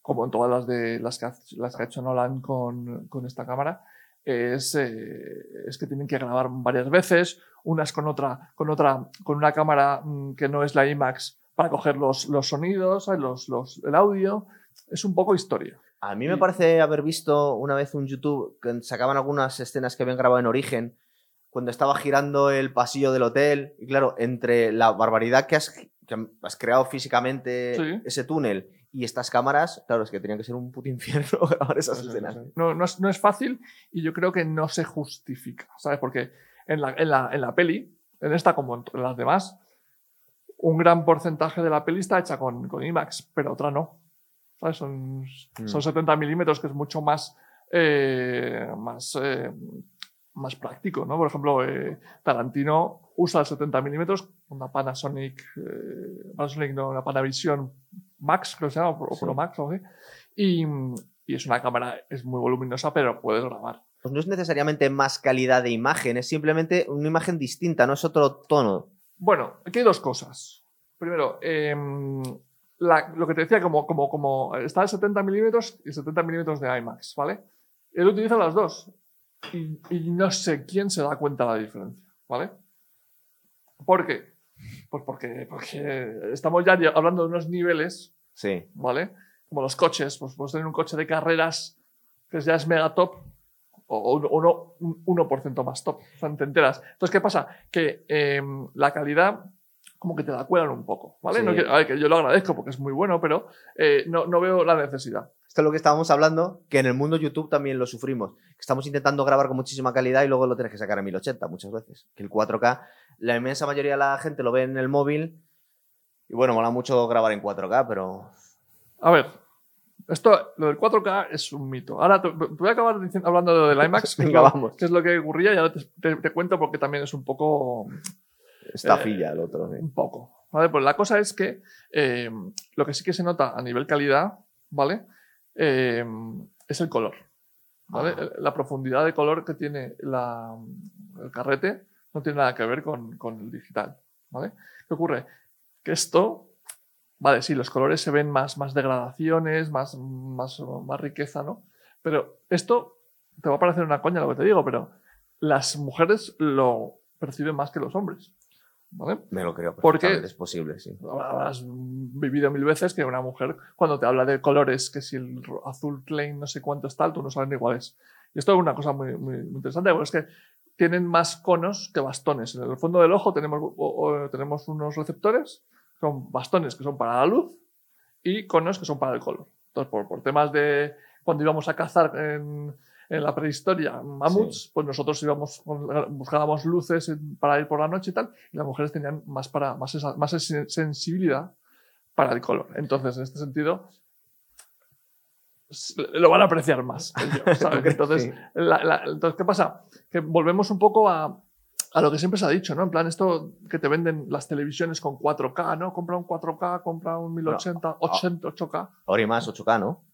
como en todas las, de, las, que, ha, las que ha hecho Nolan con, con esta cámara, es, eh, es que tienen que grabar varias veces, unas con otra, con otra, con una cámara mm, que no es la IMAX para coger los, los sonidos. Los, los, el audio. Es un poco historia. A mí me parece haber visto una vez un YouTube que sacaban algunas escenas que habían grabado en origen cuando estaba girando el pasillo del hotel. Y claro, entre la barbaridad que has, que has creado físicamente Sí. ese túnel y estas cámaras, claro, es que tenían que ser un puto (laughs) infierno grabar esas escenas. sí. No, no, es, no es fácil y yo creo que no se justifica, ¿sabes? Porque en la, en la, en la peli, en esta como en las demás, un gran porcentaje de la peli está hecha con, con IMAX, pero otra no. ¿Sabes? Son, Mm. son 70 milímetros, que es mucho más, eh, más, eh, más práctico, ¿no? Por ejemplo, eh, Tarantino usa el 70 milímetros, una Panasonic, eh, Panasonic no, una Panavision Max, creo que se llama, o Sí. Pro Max o así. Y, y es una cámara, es muy voluminosa, pero puedes grabar. Pues no es necesariamente más calidad de imagen, es simplemente una imagen distinta, no es otro tono. Bueno, aquí hay dos cosas. Primero, em, la- lo que te decía, como, como, como está el 70 milímetros y 70 milímetros de IMAX, ¿vale? Él utiliza las dos. Y, y no sé quién se da cuenta de la diferencia, ¿vale? ¿Por qué? Pues porque, porque estamos ya hablando de unos niveles, Sí. ¿vale? Como los coches, pues puedes tener un coche de carreras que ya es mega top o, o uno, un 1% más top, o sea, te enteras. Entonces, ¿qué pasa? Que em, la calidad como que te la cuelan un poco, ¿vale? Sí. No quiero- a ver, que yo lo agradezco porque es muy bueno, pero eh, no, no veo la necesidad. Esto es lo que estábamos hablando, que en el mundo YouTube también lo sufrimos. Estamos intentando grabar con muchísima calidad y luego lo tienes que sacar a 1080 muchas veces. Que el 4K, la inmensa mayoría de la gente lo ve en el móvil. Y bueno, mola mucho grabar en 4K, pero A ver, esto, lo del 4K es un mito. Ahora te, te voy a acabar diciendo- hablando de lo del IMAX, (laughs) que, es Venga, lo, vamos. que es lo que ocurría, y ahora te, te- te cuento porque también es un poco está Eh, el otro. sí. Un poco. ¿vale? Pues la cosa es que eh, lo que sí que se nota a nivel calidad, ¿vale? Eh, es el color. ¿vale? La profundidad de color que tiene la- el carrete no tiene nada que ver con, con el digital. ¿vale? ¿Qué ocurre? Que esto, vale, sí, los colores se ven más, más degradaciones, más, más, más riqueza, ¿no? Pero esto te va a parecer una coña lo que te digo, pero las mujeres lo perciben más que los hombres. ¿Vale? Me lo creo. ¿Por qué? perfectamente, Es posible, sí. Habrás vivido mil veces que una mujer, cuando te habla de colores, que si el azul plain no sé cuánto es tal, tú no sabes ni cuál es. Y esto es una cosa muy, muy, muy interesante, porque es que tienen más conos que bastones. En el fondo del ojo tenemos, o- o tenemos unos receptores son bastones que son para la luz y conos que son para el color. Entonces, por, por temas de cuando íbamos a cazar en, en la prehistoria mamuts, pues nosotros íbamos, buscábamos luces para ir por la noche y tal, y las mujeres tenían más, para, más, más sensibilidad para el color. Entonces, en este sentido, lo van a apreciar más. (laughs) Entonces, entonces, ¿qué pasa? Que volvemos un poco a, a, lo que siempre se ha dicho, ¿no? En plan, esto que te venden las televisiones con 4K, ¿no? Compra un 4K, compra un 1080, 80, 8K. Ahora y más 8K, ¿no?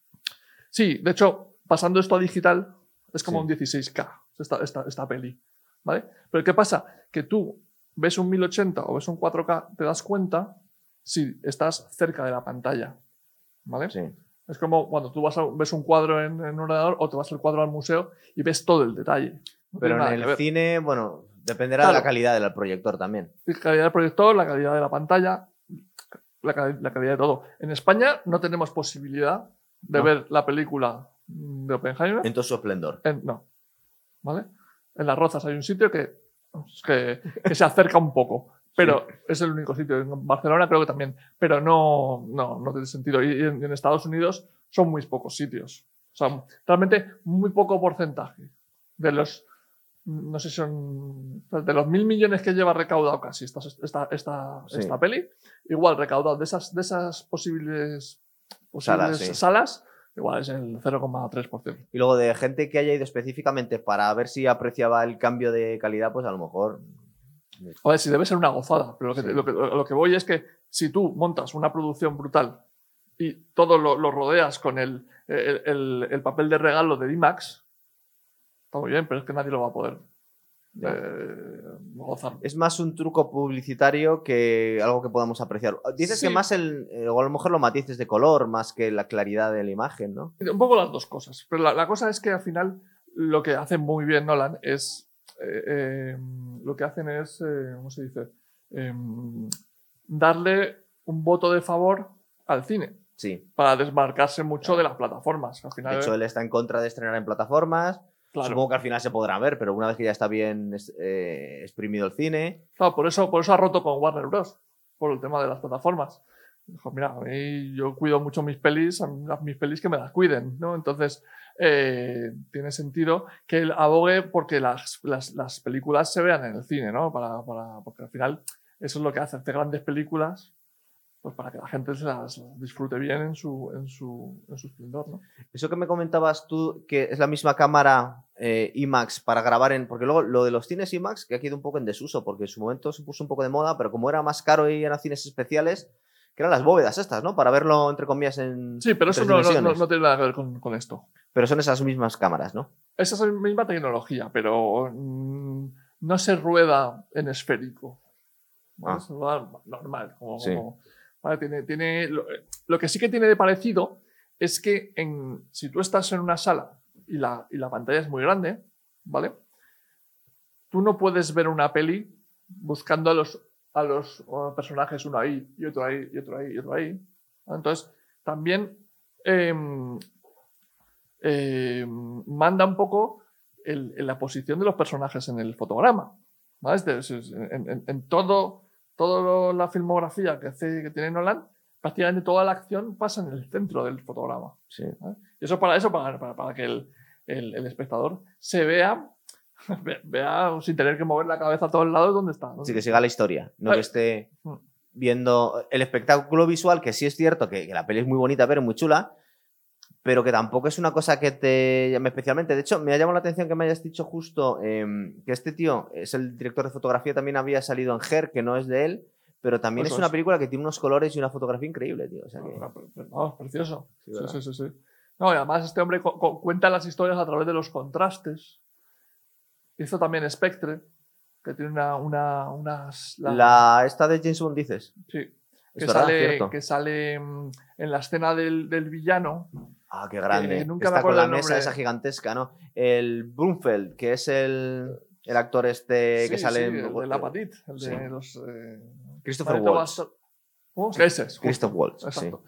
Sí, de hecho, pasando esto a digital, es como un 16K, esta, esta, esta, peli. ¿Vale? Pero ¿qué pasa? Que tú ves un 1080 o ves un 4K, te das cuenta si estás cerca de la pantalla. ¿Vale? Sí. Es como cuando tú vas a, ves un cuadro en, un ordenador o te vas al cuadro al museo y ves todo el detalle. Pero en el cine, bueno, dependerá de la calidad del proyector también. La calidad del proyector, la calidad de la pantalla, la, la calidad de todo. En España no tenemos posibilidad de ver la película de Oppenheimer. En todo su esplendor. no. ¿Vale? En Las Rozas hay un sitio que, que, se acerca un poco. Pero es el único sitio. En Barcelona creo que también. Pero no, no, no tiene sentido. Y en, Estados Unidos son muy pocos sitios. O sea, realmente muy poco porcentaje de los. No sé si son. De los mil millones que lleva recaudado casi esta, esta, esta, esta peli, igual recaudado de esas, de esas posibles, salas, salas Igual es el 0,3%. Y luego de gente que haya ido específicamente para ver si apreciaba el cambio de calidad, pues a lo mejor. A ver, si debe ser una gozada, pero lo que, voy es que si tú montas una producción brutal y todo lo, rodeas con el, el, papel de regalo de D-Max, está muy bien, pero es que nadie lo va a poder es más un truco publicitario que algo que podamos apreciar. Dices que más el, eh, o a lo mejor los matices de color más que la claridad de la imagen, ¿no? Un poco las dos cosas. Pero la, cosa es que al final lo que hace muy bien Nolan es. Eh, em, lo que hacen es. Eh, ¿Cómo se dice? Em, darle un voto de favor al cine. Sí. Para desmarcarse mucho de las plataformas. Al final, de hecho, él está en contra de estrenar en plataformas Supongo que al final se podrán ver, pero una vez que ya está bien eh, exprimido el cine. Claro, por eso, por eso ha roto con Warner Bros. Por el tema de las plataformas. Dijo, mira, yo cuido mucho mis pelis, mis pelis que me las cuiden, ¿no? Entonces, eh, tiene sentido que él abogue porque las, las, películas se vean en el cine, ¿no? Para, para, porque al final eso es lo que hace, hace grandes películas pues para que la gente se las disfrute bien en su, en su, en su esplendor. ¿no? Eso que me comentabas tú, que es la misma cámara eh, IMAX para grabar en. Porque luego lo de los cines IMAX, que ha quedado un poco en desuso, porque en su momento se puso un poco de moda, pero como era más caro y eran cines especiales, que eran las bóvedas estas, ¿no? Para verlo, entre comillas, en. Sí, pero eso no, no, tiene nada que ver con, con, esto. Pero son esas mismas cámaras, ¿no? Esa es la misma tecnología, pero mm, no se rueda en esférico. Ah. normal, como, como tiene, tiene, lo, que sí que tiene de parecido es que en, si tú estás en una sala y la, y la pantalla es muy grande, ¿vale? Tú no puedes ver una peli buscando a los, a los personajes uno ahí y otro ahí y otro ahí y otro ahí. Entonces, también em, em, manda un poco el, la posición de los personajes en el fotograma. en, todo toda la filmografía que, hace, que tiene Nolan, prácticamente toda la acción pasa en el centro del fotograma. Sí. Y eso para eso, para, para, que el, el, espectador se vea, (laughs) vea sin tener que mover la cabeza a todos lados donde está. Sí, que siga la historia, no que esté mm. viendo el espectáculo visual, que sí es cierto que, que la peli es muy bonita, pero muy chula, pero que tampoco es una cosa que te llame especialmente. De hecho, me ha llamado la atención que me hayas dicho justo em, que este tío es el director de fotografía, también había salido en Her, que no es de él, pero también es una película que tiene unos colores y una fotografía increíble, tío. no, precioso. Sí, sí, sí, sí, No, y además este hombre cuenta las historias a través de los contrastes. Hizo también Spectre, que tiene una... una unas, la... esta de James Bond, dices. Sí. Que, sale, que sale mm, en la escena del, del villano Ah, qué grande. nunca Está con la mesa esa gigantesca, ¿no? El Brunfeld, que es el, el actor este que sale en. El de la Patit, el de los. Eh, Christopher Waltz. ¿Cómo? Ese es. Christopher Waltz, Exacto.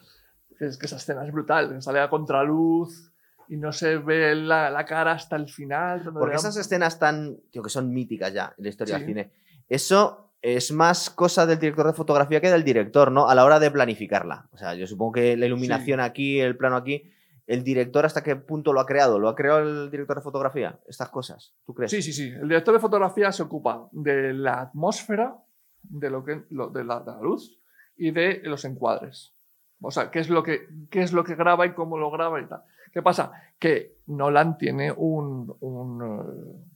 Es que esa escena es brutal. Sale a contraluz y no se ve la, la cara hasta el final. Porque esas escenas tan. Tío, que son míticas ya en la historia del cine. Eso es más cosa del director de fotografía que del director, ¿no? A la hora de planificarla. O sea, yo supongo que la iluminación aquí, el plano aquí, el director hasta qué punto lo ha creado. ¿Lo ha creado el director de fotografía? Estas cosas, ¿tú crees? Sí, sí, sí. El director de fotografía se ocupa de la atmósfera, de, lo que, lo- de, la, de la luz y de los encuadres. O sea, qué es, lo que, qué es lo que graba y cómo lo graba y tal. ¿Qué pasa? Que Nolan tiene un, un, eh,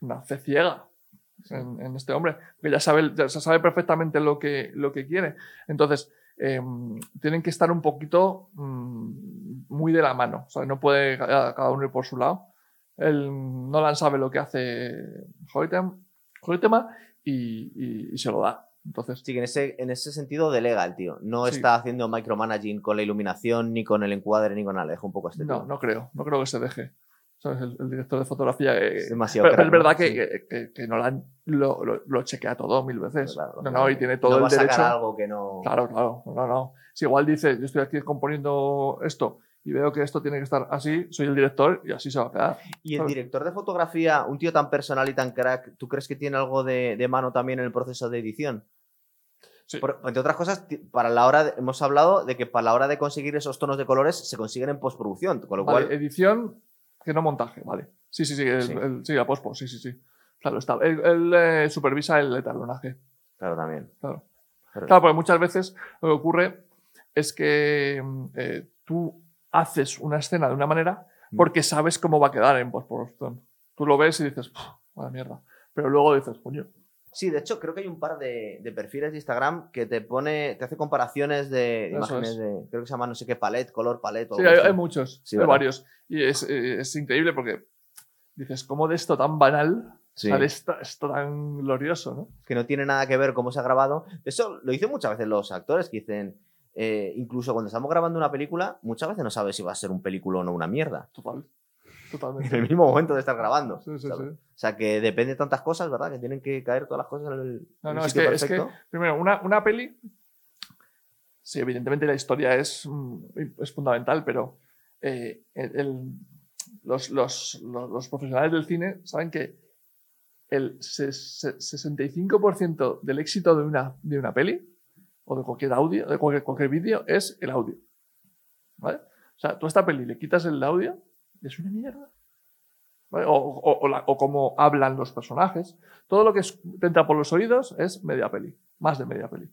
una fe ciega en, en este hombre, que ya sabe, ya sabe perfectamente lo que, lo que quiere. Entonces, eh, tienen que estar un poquito mm, muy de la mano. O sea, no puede cada uno ir por su lado. El Nolan sabe lo que hace Hoytem- Hoytema y, y- y se lo da. Entonces, Sí, que en ese, en ese sentido delega el tío. No Sí. está haciendo micromanaging con la iluminación, ni con el encuadre, ni con nada. Le deja un poco a este no, tío. no creo, no creo que se deje. ¿Sabes? El, el director de fotografía. eh, Es demasiado pero, es verdad que, Sí. que, que- que Nolan lo, lo- lo chequea todo mil veces. Claro, no, no, y tiene todo no el va a sacar derecho. algo que no. Claro, claro, no, no. Si igual dice, yo estoy aquí componiendo esto y veo que esto tiene que estar así, soy el director y así se va a quedar. Y el director de fotografía, un tío tan personal y tan crack, ¿tú crees que tiene algo de, de mano también en el proceso de edición? Sí. Por- entre otras cosas, para la hora de- hemos hablado de que para la hora de conseguir esos tonos de colores se consiguen en postproducción, con lo Vale, cual edición, que no montaje, vale. Sí, sí, sí, el, Sí. el- sí, la pospo, sí, sí, sí. Claro, está. Él, él, eh, supervisa el etalonaje. claro también. Claro. Pero- Claro, porque muchas veces lo que ocurre es que mm, eh, tú haces una escena de una manera Mm. porque sabes cómo va a quedar en postproducción. Tú lo ves y dices, ¡mala mierda! Pero luego dices, coño, Sí, de hecho, creo que hay un par de, de perfiles de Instagram que te pone, te hace comparaciones de Eso imágenes es. de, creo que se llama no sé qué palet, color palet. o Sí, hay, muchos, Sí, hay ¿verdad? varios. Y es, es increíble porque dices, ¿cómo de esto tan banal Sí. sale esta- esto tan glorioso? ¿no? que no tiene nada que ver cómo se ha grabado. Eso lo dicen muchas veces los actores que dicen, eh, incluso cuando estamos grabando una película, muchas veces no sabes si va a ser un película o no una mierda. Total. (laughs) En Totalmente. el mismo momento de estar grabando. Sí, sí, sí. O sea que depende de tantas cosas, ¿verdad? Que tienen que caer todas las cosas en el, No, en no, el es que, es que, primero, una, una peli, sí, evidentemente la historia es, mm, es fundamental, pero eh, el- el- los, los- los- los profesionales del cine saben que el se- se- 65% del éxito de una, de una peli o de cualquier audio, de cualquier, cualquier vídeo, es el audio. ¿Vale? O sea, tú a esta peli le quitas el audio y es una mierda. ¿Vale? O, o- o la- o cómo hablan los personajes. Todo lo que es- te entra por los oídos es media peli, más de media peli.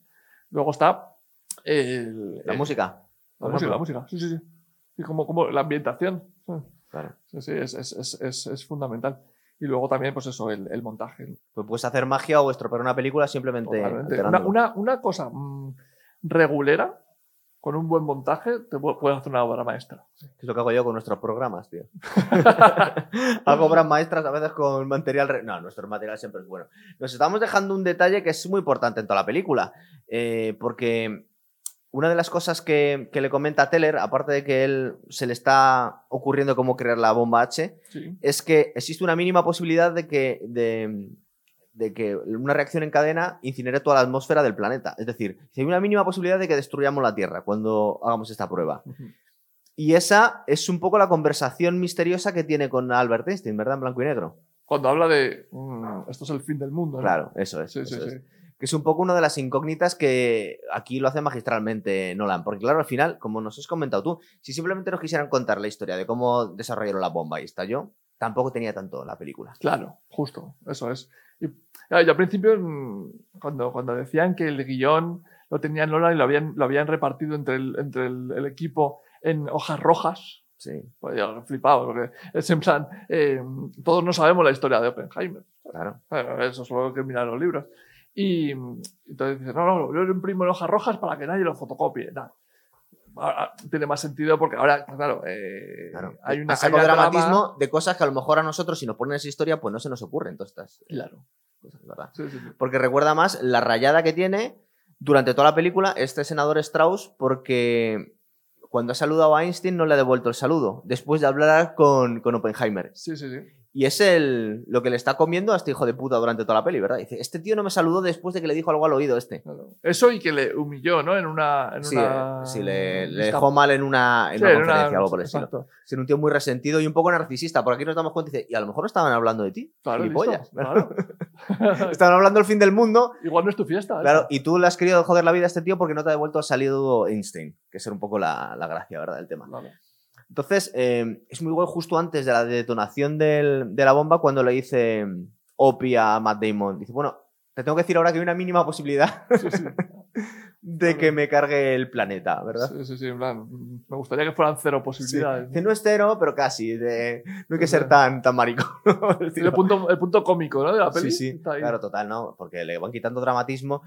Luego está el- La el- música. La música, la música, sí, sí, sí. Y como, como la ambientación. Claro. sí, sí, es, es- es- es- es fundamental. Y luego también, pues eso, el, el montaje. Pues puedes hacer magia o estropear una película simplemente. Una, una, una cosa mm, regulera, con un buen montaje, te pu- puedes hacer una obra maestra. Es lo que hago yo con nuestros programas, tío. (laughs) hago obras maestras a veces con material... re- No, nuestro material siempre es bueno. Nos estamos dejando un detalle que es muy importante en toda la película. eh, porque una de las cosas que, que le comenta Teller, aparte de que él se le está ocurriendo cómo crear la bomba H, Sí. es que existe una mínima posibilidad de que, de, de que una reacción en cadena incinere toda la atmósfera del planeta. Es decir, hay una mínima posibilidad de que destruyamos la Tierra cuando hagamos esta prueba. Ujú. Y esa es un poco la conversación misteriosa que tiene con Albert Einstein, ¿verdad? En blanco y negro. Cuando habla de mm, esto es el fin del mundo. ¿no? Claro, eso es. Sí, sí, eso es. Que es un poco una de las incógnitas que aquí lo hace magistralmente Nolan. Porque claro, al final, como nos has comentado tú, si simplemente nos quisieran contar la historia de cómo desarrollaron la bomba y estalló, tampoco tenía tanto la película. Claro, justo, eso es. Y, al principio, mm, cuando, cuando decían que el guion lo tenía Nolan y lo habían, lo habían repartido entre el, entre el, el equipo en hojas rojas, Sí, pues yo flipaba, porque es en plan, eh, todos no sabemos la historia de Oppenheimer. claro. Bueno, eso solo hay que mirar los libros. Y mm, entonces dice, no, no, yo lo imprimo en hojas rojas para que nadie lo fotocopie. tal. Ahora, tiene más sentido porque ahora, claro, eh, Claro. hay una, hay una dramatismo de cosas que a lo mejor a nosotros, si nos ponen esa historia, pues no se nos ocurren todas estas Claro. cosas, ¿verdad? Sí, sí, sí. Porque recuerda más la rayada que tiene durante toda la película este senador Strauss, porque cuando ha saludado a Einstein no le ha devuelto el saludo, después de hablar con, con Oppenheimer. Sí, sí, sí. Y es el, lo que le está comiendo a este hijo de puta durante toda la peli, ¿verdad? Dice, este tío no me saludó después de que le dijo algo al oído este. Eso y que le humilló, ¿no? En una. En Sí, una... eh, sí, le, le dejó mal en una, en Sí, una en conferencia, una- algo por el estilo. Ser un tío muy resentido y un poco narcisista. Por aquí nos damos cuenta y dice, y a lo mejor no estaban hablando de ti. Claro, gilipollas". listo, (laughs) claro. (laughs) Estaban hablando del fin del mundo. Igual no es tu fiesta. ¿eh? Claro, y tú le has querido joder la vida a este tío porque no te ha devuelto salido Einstein, que es un poco la, la gracia, ¿verdad? Del tema. Vale. Entonces, eh, es muy guay justo antes de la detonación del- de la bomba cuando le dice mm, Opie a Matt Damon. Dice, bueno, te tengo que decir ahora que hay una mínima posibilidad Sí, sí. (laughs) de que me cargue el planeta, ¿verdad? Sí, sí, sí, en plan, me gustaría que fueran cero Sí. posibilidades. Dice, no es cero, pero casi. de- no hay que ser tan, tan marico. (laughs) El punto, el punto cómico, ¿no? De la peli. Sí, sí, claro, total, ¿no? Porque le van quitando dramatismo.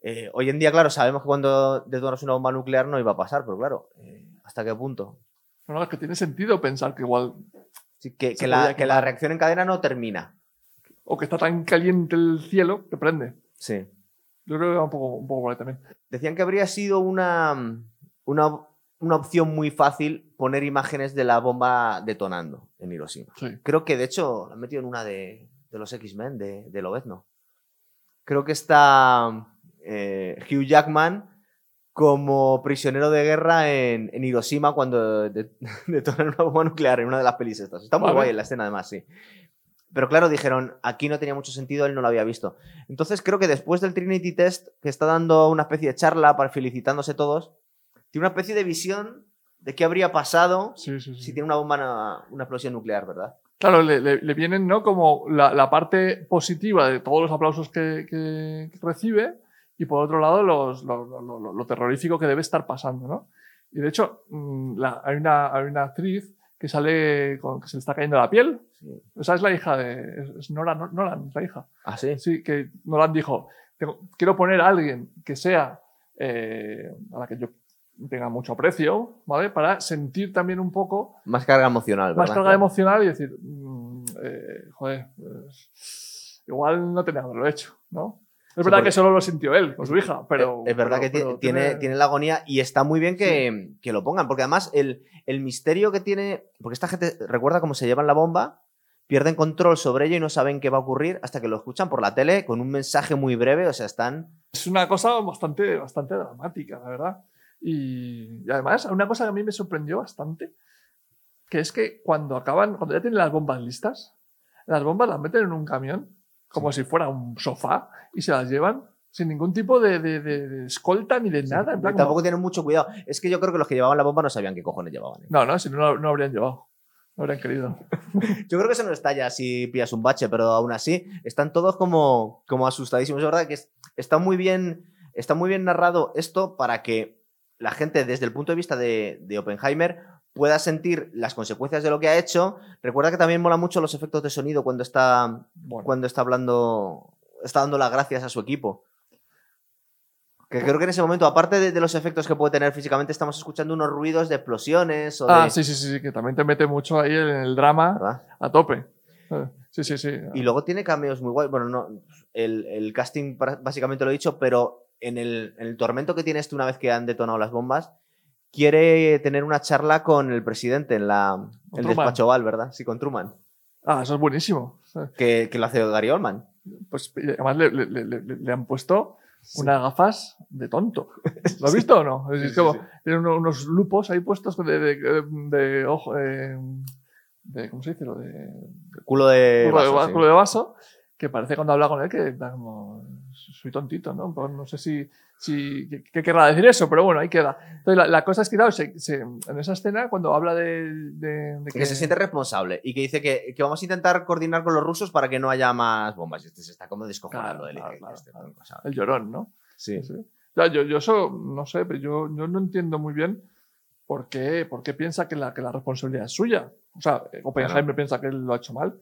Eh, hoy en día, claro, sabemos que cuando detonas una bomba nuclear no iba a pasar, pero claro, eh, ¿hasta qué punto? No, no, es que tiene sentido pensar que igual. Sí, que, la, que la reacción en cadena no termina. O que está tan caliente el cielo que prende. Sí. Yo creo que va un poco, un poco por ahí también. Decían que habría sido una, una, una opción muy fácil poner imágenes de la bomba detonando en Hiroshima. Sí. Creo que de hecho la han metido en una de, de los X-Men, de, de Lobezno. Creo que está eh, Hugh Jackman como prisionero de guerra en, en Hiroshima cuando de- (laughs) detonan una bomba nuclear en una de las pelis estas. Está muy Vale. guay en la escena además, sí. Pero claro, dijeron, aquí no tenía mucho sentido, él no lo había visto. Entonces creo que después del Trinity Test, que está dando una especie de charla para felicitándose todos, tiene una especie de visión de qué habría pasado Sí, sí, sí. si tiene una bomba, una, una explosión nuclear, ¿verdad? Claro, le, le- le vienen, ¿no? Como la, la parte positiva de todos los aplausos que, que- que recibe y por otro lado los- lo, lo- lo- lo terrorífico que debe estar pasando, ¿no? Y de hecho, mm, la- hay, una, hay una actriz que sale con que se le está cayendo la piel. Sí. Esa es la hija de. Es, es Nora, no- Nolan, la hija. Ah, sí. Sí, que Nolan dijo: "Tengo- Quiero poner a alguien que sea. eh, a la que yo tenga mucho aprecio, ¿vale? Para sentir también un poco Más carga emocional, más ¿verdad? carga emocional y decir, mm, eh, joder, pues, igual no tenía que haberlo hecho, ¿no? Es Sí, verdad que solo lo sintió él con su hija, pero... es verdad pero- que pero tiene, tiene la agonía y está muy bien que, que lo pongan, porque además el, el misterio que tiene, porque esta gente recuerda cómo se llevan la bomba, pierden control sobre ello y no saben qué va a ocurrir hasta que lo escuchan por la tele con un mensaje muy breve, o sea, están... Es una cosa bastante, bastante dramática, la verdad. Y, y además, una cosa que a mí me sorprendió bastante, que es que cuando acaban, cuando ya tienen las bombas listas, las bombas las meten en un camión, como si fuera un sofá, y se las llevan sin ningún tipo de, de- de- de escolta ni de nada. en plan como- Tampoco tienen mucho cuidado. Es que yo creo que los que llevaban la bomba no sabían qué cojones llevaban. ¿eh? No, no, si no, no, habrían llevado. No habrían querido. (laughs) Yo creo que eso no está ya si pillas un bache, pero aún así están todos como, como asustadísimos. Es verdad que es- está muy bien, está muy bien narrado esto para que la gente, desde el punto de vista de, de Oppenheimer, pueda sentir las consecuencias de lo que ha hecho. Recuerda que también mola mucho los efectos de sonido cuando está, Bueno, cuando está hablando, está dando las gracias a su equipo. Que creo que en ese momento, aparte de, de los efectos que puede tener físicamente, estamos escuchando unos ruidos de explosiones o ah, de- sí, sí, sí, sí, que también te mete mucho ahí en el drama ¿verdad? a tope. Eh, Sí, sí, sí. Y luego tiene cameos muy guay. Bueno, no, el, el casting básicamente lo he dicho, pero en el, en el tormento que tiene este una vez que han detonado las bombas, quiere tener una charla con el presidente en la, el Truman. despacho Oval, ¿verdad? Sí, con Truman. Ah, eso es buenísimo. Que, que lo hace Gary Oldman. Pues además le, le- le- le- le han puesto unas gafas de tonto. (laughs) ¿Lo has visto o no? Es, Sí, como, tiene uno- unos lupos ahí puestos de, de, de ojo. eh, de, ¿Cómo se dice? Lo de, Culo de. vaso, culo de vaso, que parece cuando habla con él que da como, soy tontito, ¿no? No sé si, si qué, querrá decir eso, pero bueno, ahí queda. Entonces, la, la cosa es que, claro, se- se- en esa escena, cuando habla de, de- de Que se siente responsable y que dice que, que vamos a intentar coordinar con los rusos para que no haya más bombas. Este se está como descojonando Claro, claro, claro, "Este claro. tronco, ¿sabes?". el llorón, ¿no? Sí. Sí. Ya, yo, yo eso, no sé, pero yo, yo no entiendo muy bien por qué, por qué piensa que la, que la responsabilidad es suya. O sea, Oppenheimer piensa que él lo ha hecho mal,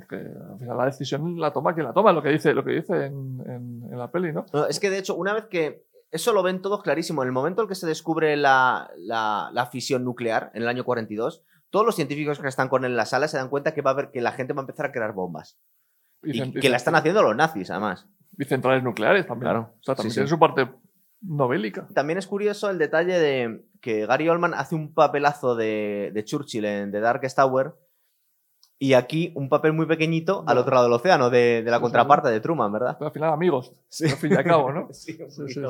porque al final la decisión la toma quien la toma, lo que dice, lo que dice en, en- en la peli, ¿no? No, es que de hecho, una vez que. Eso lo ven todos clarísimo. En el momento en que se descubre la, la- la fisión nuclear, en el año 42, todos los científicos que están con él en la sala se dan cuenta que va a haber que la gente va a empezar a crear bombas. Y, que la están haciendo los nazis, además. y centrales nucleares también. Claro, O sea, también sí, tiene sí. su parte novélica. También es curioso el detalle de que Gary Oldman hace un papelazo de, de Churchill en The Darkest Tower Y aquí un papel muy pequeñito al otro lado del océano, de, de la contraparte de Truman, ¿verdad? Pero al final amigos, (laughs) Sí. al fin y al cabo, ¿no? (laughs) Sí, Sí, sí.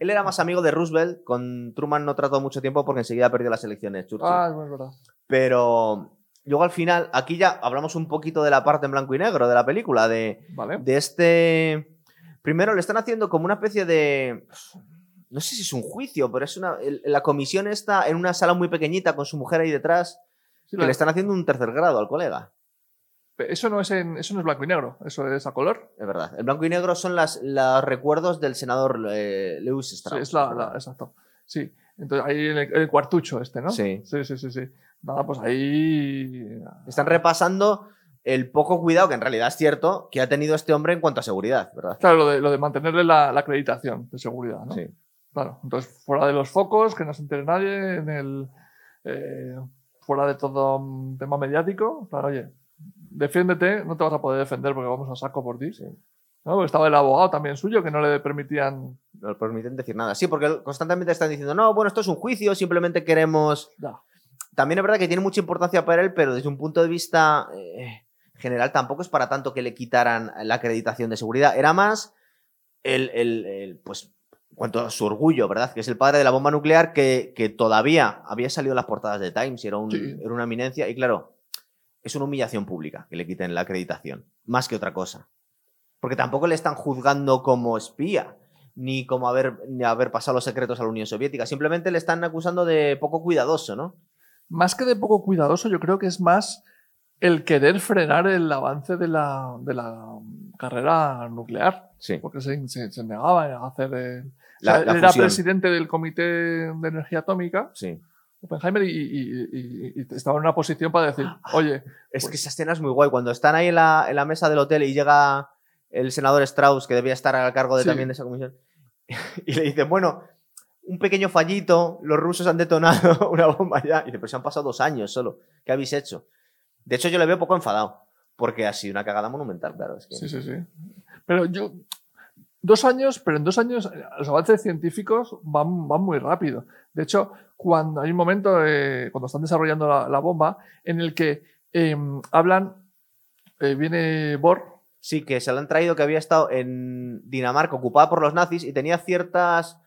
Él era más amigo de Roosevelt, con Truman no trató mucho tiempo porque enseguida perdió las elecciones. Churchill. Ah, es verdad. Pero luego al final, aquí ya hablamos un poquito de la parte en blanco y negro de la película, de, Vale. de este... Primero le están haciendo como una especie de... No sé si es un juicio, pero es una... La comisión está en una sala muy pequeñita con su mujer ahí detrás, Sí, que la- le están haciendo un tercer grado al colega. Eso no es en, eso no es blanco y negro, eso es a color. Es verdad. El blanco y negro son las, los recuerdos del senador eh, Lewis Sí, Strauss. es la, exacto. Sí. Entonces ahí en el, el cuartucho este, ¿no? Sí. Sí, sí, sí, sí. Nada, pues ahí. Están repasando el poco cuidado, que en realidad es cierto, que ha tenido este hombre en cuanto a seguridad, ¿verdad? Claro, lo de, lo de mantenerle la, la acreditación de seguridad, ¿no? Sí. Claro. Entonces, fuera de los focos, que no se entere nadie, en el. eh, fuera de todo tema mediático, claro, oye, defiéndete, no te vas a poder defender porque vamos a saco por ti. Sí. ¿no? Porque estaba el abogado también suyo que no le permitían. No le permiten decir nada. Sí, porque constantemente están diciendo, no, bueno, esto es un juicio, simplemente queremos... También es verdad que tiene mucha importancia para él, pero desde un punto de vista eh, general tampoco es para tanto que le quitaran la acreditación de seguridad. Era más el, el- el, pues, cuanto a su orgullo, ¿verdad? Que es el padre de la bomba nuclear que, que todavía había salido en las portadas de Times y era, un- Sí. era una eminencia. Y claro, es una humillación pública que le quiten la acreditación, más que otra cosa. Porque tampoco le están juzgando como espía, ni como haber, ni haber pasado los secretos a la Unión Soviética. Simplemente le están acusando de poco cuidadoso, ¿no? Más que de poco cuidadoso, yo creo que es más el querer frenar el avance de la, de la carrera nuclear. Sí. Porque se, se- se negaba a hacer. el- La- o sea, la él era presidente del Comité de Energía Atómica, Sí. Oppenheimer, y, y- y- y estaba en una posición para decir: (gasps) Oye, Es Pues- que esa escena es muy guay. Cuando están ahí en la, en la mesa del hotel y llega el senador Strauss, que debía estar a cargo de, Sí. también de esa comisión, (laughs) y le dice, bueno, un pequeño fallito, los rusos han detonado (laughs) una bomba ya. Y dice, pero se han pasado dos años solo. ¿Qué habéis hecho? De hecho, yo le veo poco enfadado, porque ha sido una cagada monumental, claro. Es que... Sí, sí, sí. Pero yo. Dos años, pero en dos años los avances científicos van, van muy rápido. De hecho, cuando hay un momento, eh, cuando están desarrollando la, la bomba, en el que eh, hablan, eh, viene Bohr, Sí, que se lo han traído que había estado en Dinamarca ocupada por los nazis y tenía ciertas,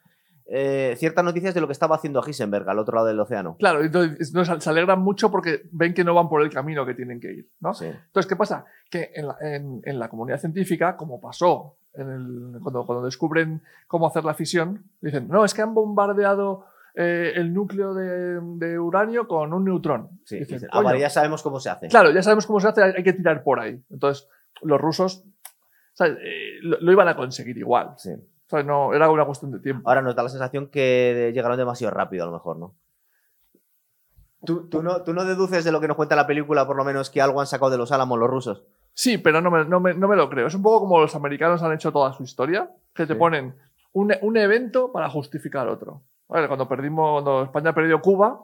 eh, ciertas noticias de lo que estaba haciendo Heisenberg al otro lado del océano. claro, entonces entonces se alegran mucho porque ven que no van por el camino que tienen que ir. ¿no? Sí. Entonces, ¿qué pasa? Que en la, en- en la comunidad científica, como pasó en el- cuando, cuando descubren cómo hacer la fisión, dicen, no, es que han bombardeado eh, el núcleo de, de uranio con un neutrón. Sí, Dicen, dicen, ah, "Coño, vale, ya sabemos cómo se hace. Claro, ya sabemos cómo se hace, hay hay que tirar por ahí. Entonces, los rusos. Eh, lo, lo iban a conseguir igual. Sí. ¿Sabes? No, era una cuestión de tiempo. Ahora nos da la sensación que llegaron demasiado rápido, a lo mejor, ¿no? ¿Tú, tú no, tú no deduces de lo que nos cuenta la película, por lo menos, que algo han sacado de los álamos los rusos. Sí, pero no me, no, me, no me lo creo. Es un poco como los americanos han hecho toda su historia, que te Sí. ponen un, un evento para justificar otro. Vale, cuando perdimos, cuando España perdió Cuba,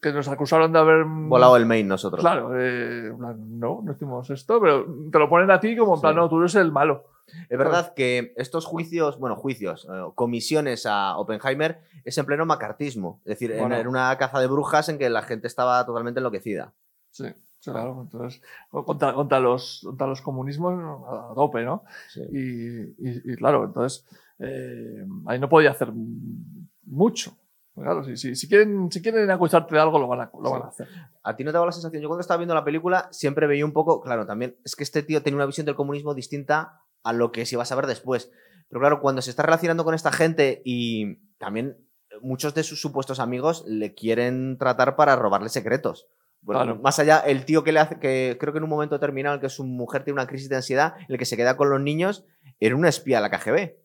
que nos acusaron de haber Volado el main nosotros. Claro, eh, no, no hicimos esto, pero te lo ponen a ti como en plan, Sí. no, tú eres el malo. Es verdad que estos juicios, bueno, juicios, eh, comisiones a Oppenheimer es en pleno macartismo. Es decir, en- Bueno. en una caza de brujas en que la gente estaba totalmente enloquecida. Sí, claro. Entonces, contra, contra, los, contra los comunismos a tope, ¿no? Sí. Y, y- y claro, entonces eh, ahí no podía hacer mucho. Claro, si, si, si quieren, si quieren acusarte de algo, lo van a, lo van a hacer. ¿A ti no te daba la sensación? Yo cuando estaba viendo la película siempre veía un poco, claro, también es que este tío tenía una visión del comunismo distinta a lo que se iba a saber después. Pero claro, cuando se está relacionando con esta gente y también muchos de sus supuestos amigos le quieren tratar para robarle secretos. Bueno, Claro. más allá, el tío que le hace, que creo que en un momento determinado en que su mujer tiene una crisis de ansiedad, el que se queda con los niños, era un espía de la KGB.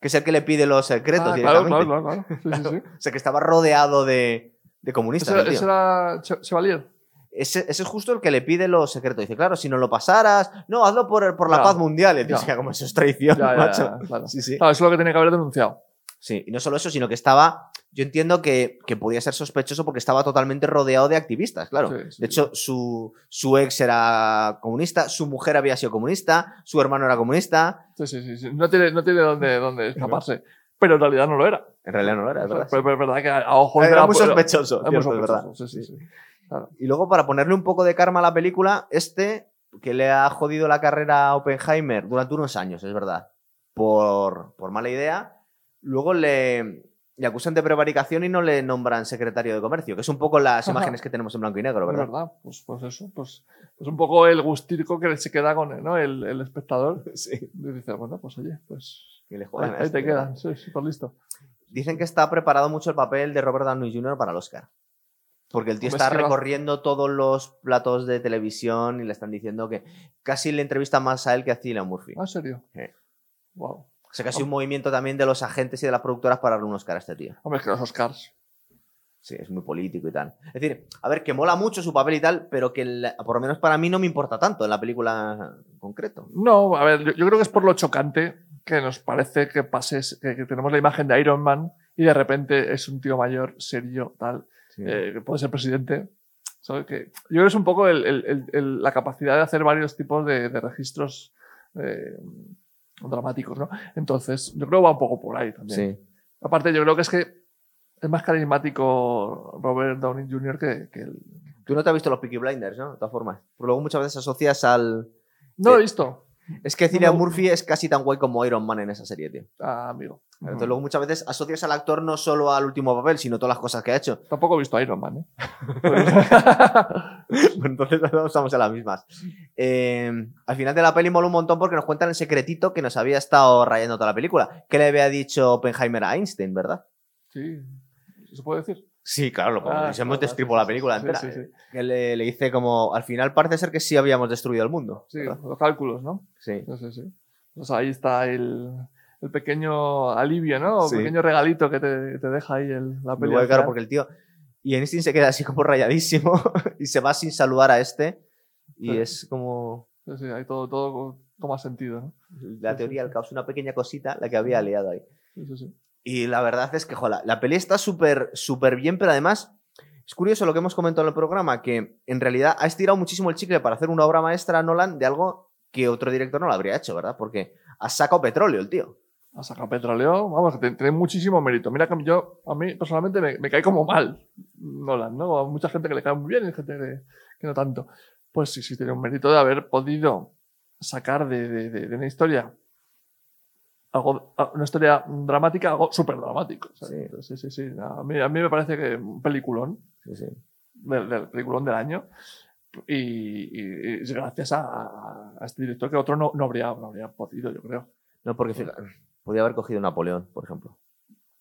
Que es el que le pide los secretos Ah, claro, directamente. claro, claro, claro. Sí, sí, (laughs) sí. O sea, que estaba rodeado de, de comunistas. Ese, el tío. ese era Che- Chevalier. Ese, ese es justo el que le pide los secretos. Dice, claro, si no lo pasaras, no, hazlo por, por la Ya, paz mundial. Y ya. se queda como eso es traición, Ya, ya, macho. ya, claro. Sí, sí. Claro, eso es lo que tenía que haber denunciado. Sí, y no solo eso, sino que estaba. Yo entiendo que, que podía ser sospechoso porque estaba totalmente rodeado de activistas, claro. Sí, sí. De hecho, su, su ex era comunista, su mujer había sido comunista, su hermano era comunista. Sí, sí, sí. No tiene, no tiene dónde, dónde escaparse. Pero en realidad no lo era. En realidad no lo era, es verdad. Pero, pero es verdad que a, ojos de Era la muy sospechoso, era muy cierto, es verdad. sospechoso, sí, sí, sí. Claro. Y luego, para ponerle un poco de karma a la película, este, que le ha jodido la carrera a Oppenheimer durante unos años, es verdad, por, por mala idea, luego le, le acusan de prevaricación y no le nombran secretario de comercio, que es un poco las Ajá. (laughs) imágenes que tenemos en blanco y negro, Es ¿verdad? verdad, pues, pues eso, pues es un poco el gustico que se queda con ¿no? el, el espectador. (laughs) Sí. Y dice, bueno, pues oye, pues Que le ahí, ahí este, te quedan, sí, súper listo. Dicen que está preparado mucho el papel de Robert Downey Jr. para el Oscar. Porque el tío está recorriendo todos los platos de televisión y le están diciendo que casi le entrevista más a él que a Cillian Murphy. Ah, ¿En serio? Sí. Wow. O sea, casi un movimiento también de los agentes y de las productoras para darle un Oscar a este tío. Hombre, es que los Oscars. Sí, es muy político y tal. Es decir, a ver, que mola mucho su papel y tal, pero que por lo menos para mí no me importa tanto en la película en concreto. No, a ver, yo, yo creo que es por lo chocante que nos parece que pases, que, que tenemos la imagen de Iron Man y de repente es un tío mayor, serio, tal, eh, que puede ser presidente. ¿sabes? Que yo creo que es un poco el- el- el- el- la capacidad de hacer varios tipos de, de registros eh, dramáticos, ¿no? Entonces, yo creo que va un poco por ahí también. Sí. Aparte, yo creo que es que es más carismático Robert Downey Jr. que, que el... Tú no te has visto los Peaky Blinders, ¿no? De todas formas. Porque luego muchas veces asocias al... No lo he Eh, visto. Es que Cillian No. Murphy es casi tan guay como Iron Man en esa serie, tío. Ah, amigo. Entonces luego muchas veces asocias al actor no solo al último papel, sino todas las cosas que ha hecho. Tampoco he visto Iron Man, ¿eh? (laughs) Pues entonces (laughs) estamos en las mismas. Eh, al final de la peli mola un montón porque nos cuentan el secretito que nos había estado rayando toda la película. Que le había dicho Oppenheimer a Einstein, ¿verdad? sí. ¿Se puede decir? Sí, claro, lo Ah, hemos claro, destripó sí, la película entera. sí, sí. Que le, le dice como, al final parece ser que sí habíamos destruido el mundo. Sí, ¿verdad? los cálculos, ¿no? Sí. Sí, sí, sí. Pues ahí está el, el pequeño alivio, ¿no? Sí. pequeño regalito que te, te deja ahí el, la al claro, porque el tío. Y Einstein se queda así como rayadísimo (laughs) y se va sin saludar a este. Y es como Sí, sí, ahí todo, todo toma sentido, ¿no? la teoría del caos, una pequeña cosita la que había liado ahí. Sí, sí, sí. Y la verdad es que, joder, la peli está súper, súper bien, pero además es curioso lo que hemos comentado en el programa, que en realidad ha estirado muchísimo el chicle para hacer una obra maestra Nolan de algo que otro director no lo habría hecho, ¿verdad? Porque ha sacado petróleo el tío. Ha sacado petróleo, vamos, tiene muchísimo mérito. Mira que yo, a mí personalmente me, me cae como mal Nolan, ¿no? A mucha gente que le cae muy bien y gente que, que no tanto. Pues sí, sí, tiene un mérito de haber podido sacar de, de- de- de una historia algo, a- una historia dramática, algo súper dramático. ¿sabes? Sí, sí, sí. A mí, a mí me parece que un peliculón, Sí, sí. del, del peliculón del año. Y, y- y gracias a, a- este director que otro no, no, habría, no habría podido, yo creo. No, porque fíjate, podía haber cogido Napoleón, por ejemplo.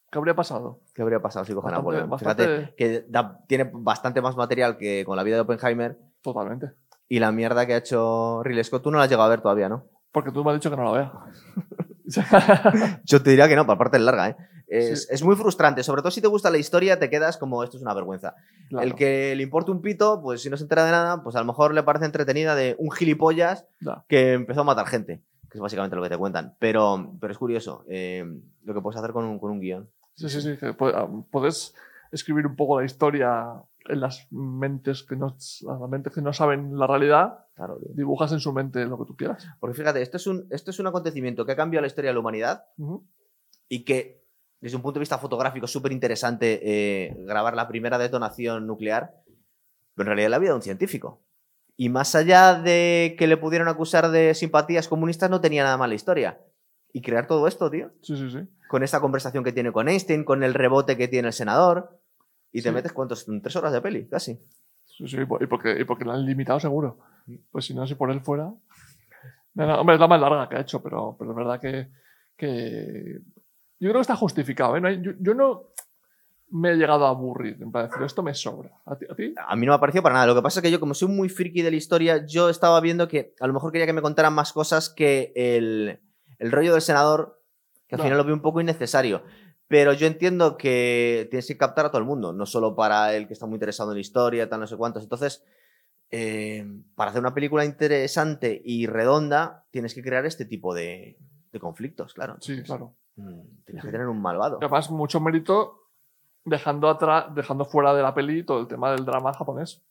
¿Qué habría pasado? ¿Qué habría pasado si coge Napoleón? bastante- Fíjate que da- tiene bastante más material que con la vida de Oppenheimer Totalmente. y la mierda que ha hecho Ridley Scott. Tú no la has llegado a ver todavía, ¿no? Porque tú me has dicho que no la vea. (laughs) (laughs) Yo te diría que no, para parte es larga, ¿eh? Es, Sí. es muy frustrante, sobre todo si te gusta la historia, te quedas como esto es una vergüenza. Claro, El que le importa un pito, pues si no se entera de nada, pues a lo mejor le parece entretenida de un gilipollas que empezó a matar gente, que es básicamente lo que te cuentan. Pero, pero es curioso eh, lo que puedes hacer con un, con un guion. Sí, sí, sí. ah, puedes escribir un poco la historia en las mentes que no, las mentes que no saben la realidad. Claro. Dibujas en su mente lo que tú quieras. Porque fíjate, esto es, un, esto es un acontecimiento que ha cambiado la historia de la humanidad y que, desde un punto de vista fotográfico, es súper interesante eh, grabar la primera detonación nuclear, pero en realidad la vida de un científico. Y más allá de que le pudieran acusar de simpatías comunistas, no tenía nada más la historia. Y crear todo esto, tío, Sí, sí, sí. con esta conversación que tiene con Einstein, con el rebote que tiene el senador, y te Sí. metes, ¿cuántos? Tres horas de peli, casi. Sí, sí, y por- y porque, y porque la han limitado seguro. Pues si no, si por él fuera. No, no, hombre, es la más larga que ha hecho, pero, pero es verdad que, que. Yo creo que está justificado. ¿eh? No hay- yo, yo no me he llegado a aburrir. Plan, decir, esto me sobra. ¿A ti? a ti? A mí no me ha parecido para nada. Lo que pasa es que yo, como soy muy friki de la historia, yo estaba viendo que a lo mejor quería que me contaran más cosas que el, el rollo del senador, que al final lo veo un poco innecesario. Pero yo entiendo que tienes que captar a todo el mundo, no solo para el que está muy interesado en la historia, tal, no sé cuántos. Entonces, eh, para hacer una película interesante y redonda, tienes que crear este tipo de, de conflictos, claro. Sí, claro. Mm, Tienes Sí. que tener un malvado. Y además, mucho mérito dejando atrás, dejando fuera de la peli todo el tema del drama japonés.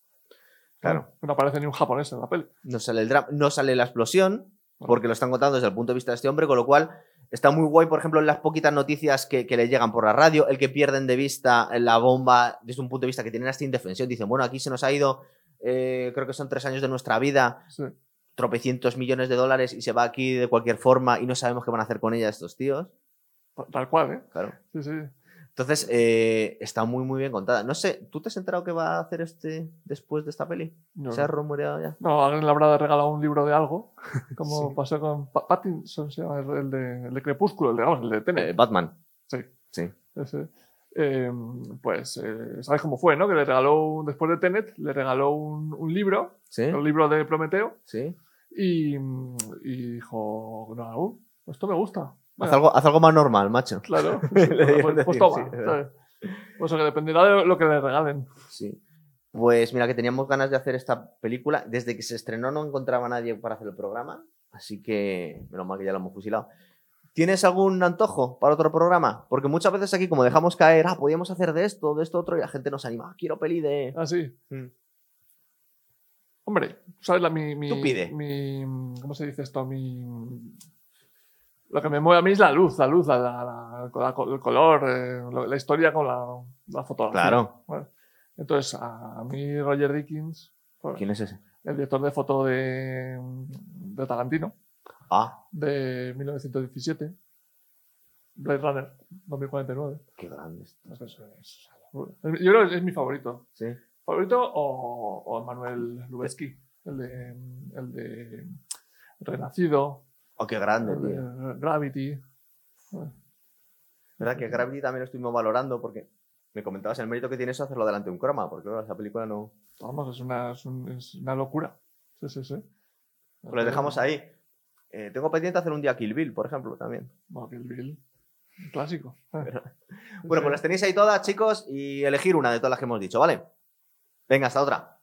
Claro. No aparece ni un japonés en la peli. No sale, el no sale la explosión, porque lo están contando desde el punto de vista de este hombre, con lo cual Está muy guay, por ejemplo, en las poquitas noticias que, que le llegan por la radio, el que pierden de vista la bomba desde un punto de vista que tienen hasta indefensión. Dicen, bueno, aquí se nos ha ido, eh, creo que son tres años de nuestra vida, Sí. tropecientos millones de dólares y se va aquí de cualquier forma y no sabemos qué van a hacer con ella estos tíos. Tal cual, ¿eh? Claro. Sí, sí. Entonces, eh, está muy, muy bien contada. No sé, ¿tú te has enterado que va a hacer este después de esta peli? No, ¿Se ha rumoreado ya? No, alguien le habrá regalado un libro de algo, (laughs) como Sí. pasó con Pa- Pattinson, se llama, el de, el de Crepúsculo, el de, vamos, el de Tenet. Eh, Batman. Sí. Sí. Ese. Eh, pues, eh, ¿sabes cómo fue, no? Que le regaló, un- después de Tenet, le regaló un, un libro, ¿Sí? el libro de Prometeo, ¿Sí? y, y dijo, no, uh, esto me gusta. Haz Venga, algo, haz algo más normal, macho. Claro. (laughs) Pues, pues decir, toma. sí. Pues que dependerá de lo que le regalen. Sí. Pues mira, que teníamos ganas de hacer esta película. Desde que se estrenó no encontraba a nadie para hacer el programa, así que menos mal que ya lo hemos fusilado. ¿Tienes algún antojo para otro programa? Porque muchas veces aquí, como dejamos caer, ah, podíamos hacer de esto, de esto otro, y la gente nos anima, "Ah, quiero peli de. Así. Mm. Hombre, ¿sabes? La, mi, mi, Tú pide. mi- ¿Cómo se dice esto? Mi, lo que me mueve a mí es la luz, la luz, la, la- la- la- el color, eh, la historia con la, fotografía. Claro. Bueno, entonces, a mí Roger Dickens, pues, ¿Quién es ese? el director de foto de, de Tarantino, Ah, de 1917, Blade Runner 2049. qué grande. esto. Entonces, es- yo creo que es mi favorito. Sí. ¿Favorito o, o Manuel Lubezki? El de, el de Renacido, Oh, qué grande, tío. de Gravity. ¿Verdad que Gravity también lo estuvimos valorando? Porque me comentabas el mérito que tiene eso hacerlo delante de un croma, porque esa película no. Vamos, es una, es, un- es una locura. Sí, sí, sí. Pues lo dejamos ahí. Eh, tengo pendiente hacer un día Kill Bill, por ejemplo, también. Bueno, Kill Bill, un clásico. (laughs) Bueno, pues las tenéis ahí todas, chicos, y elegir una de todas las que hemos dicho, ¿vale? Venga, hasta otra.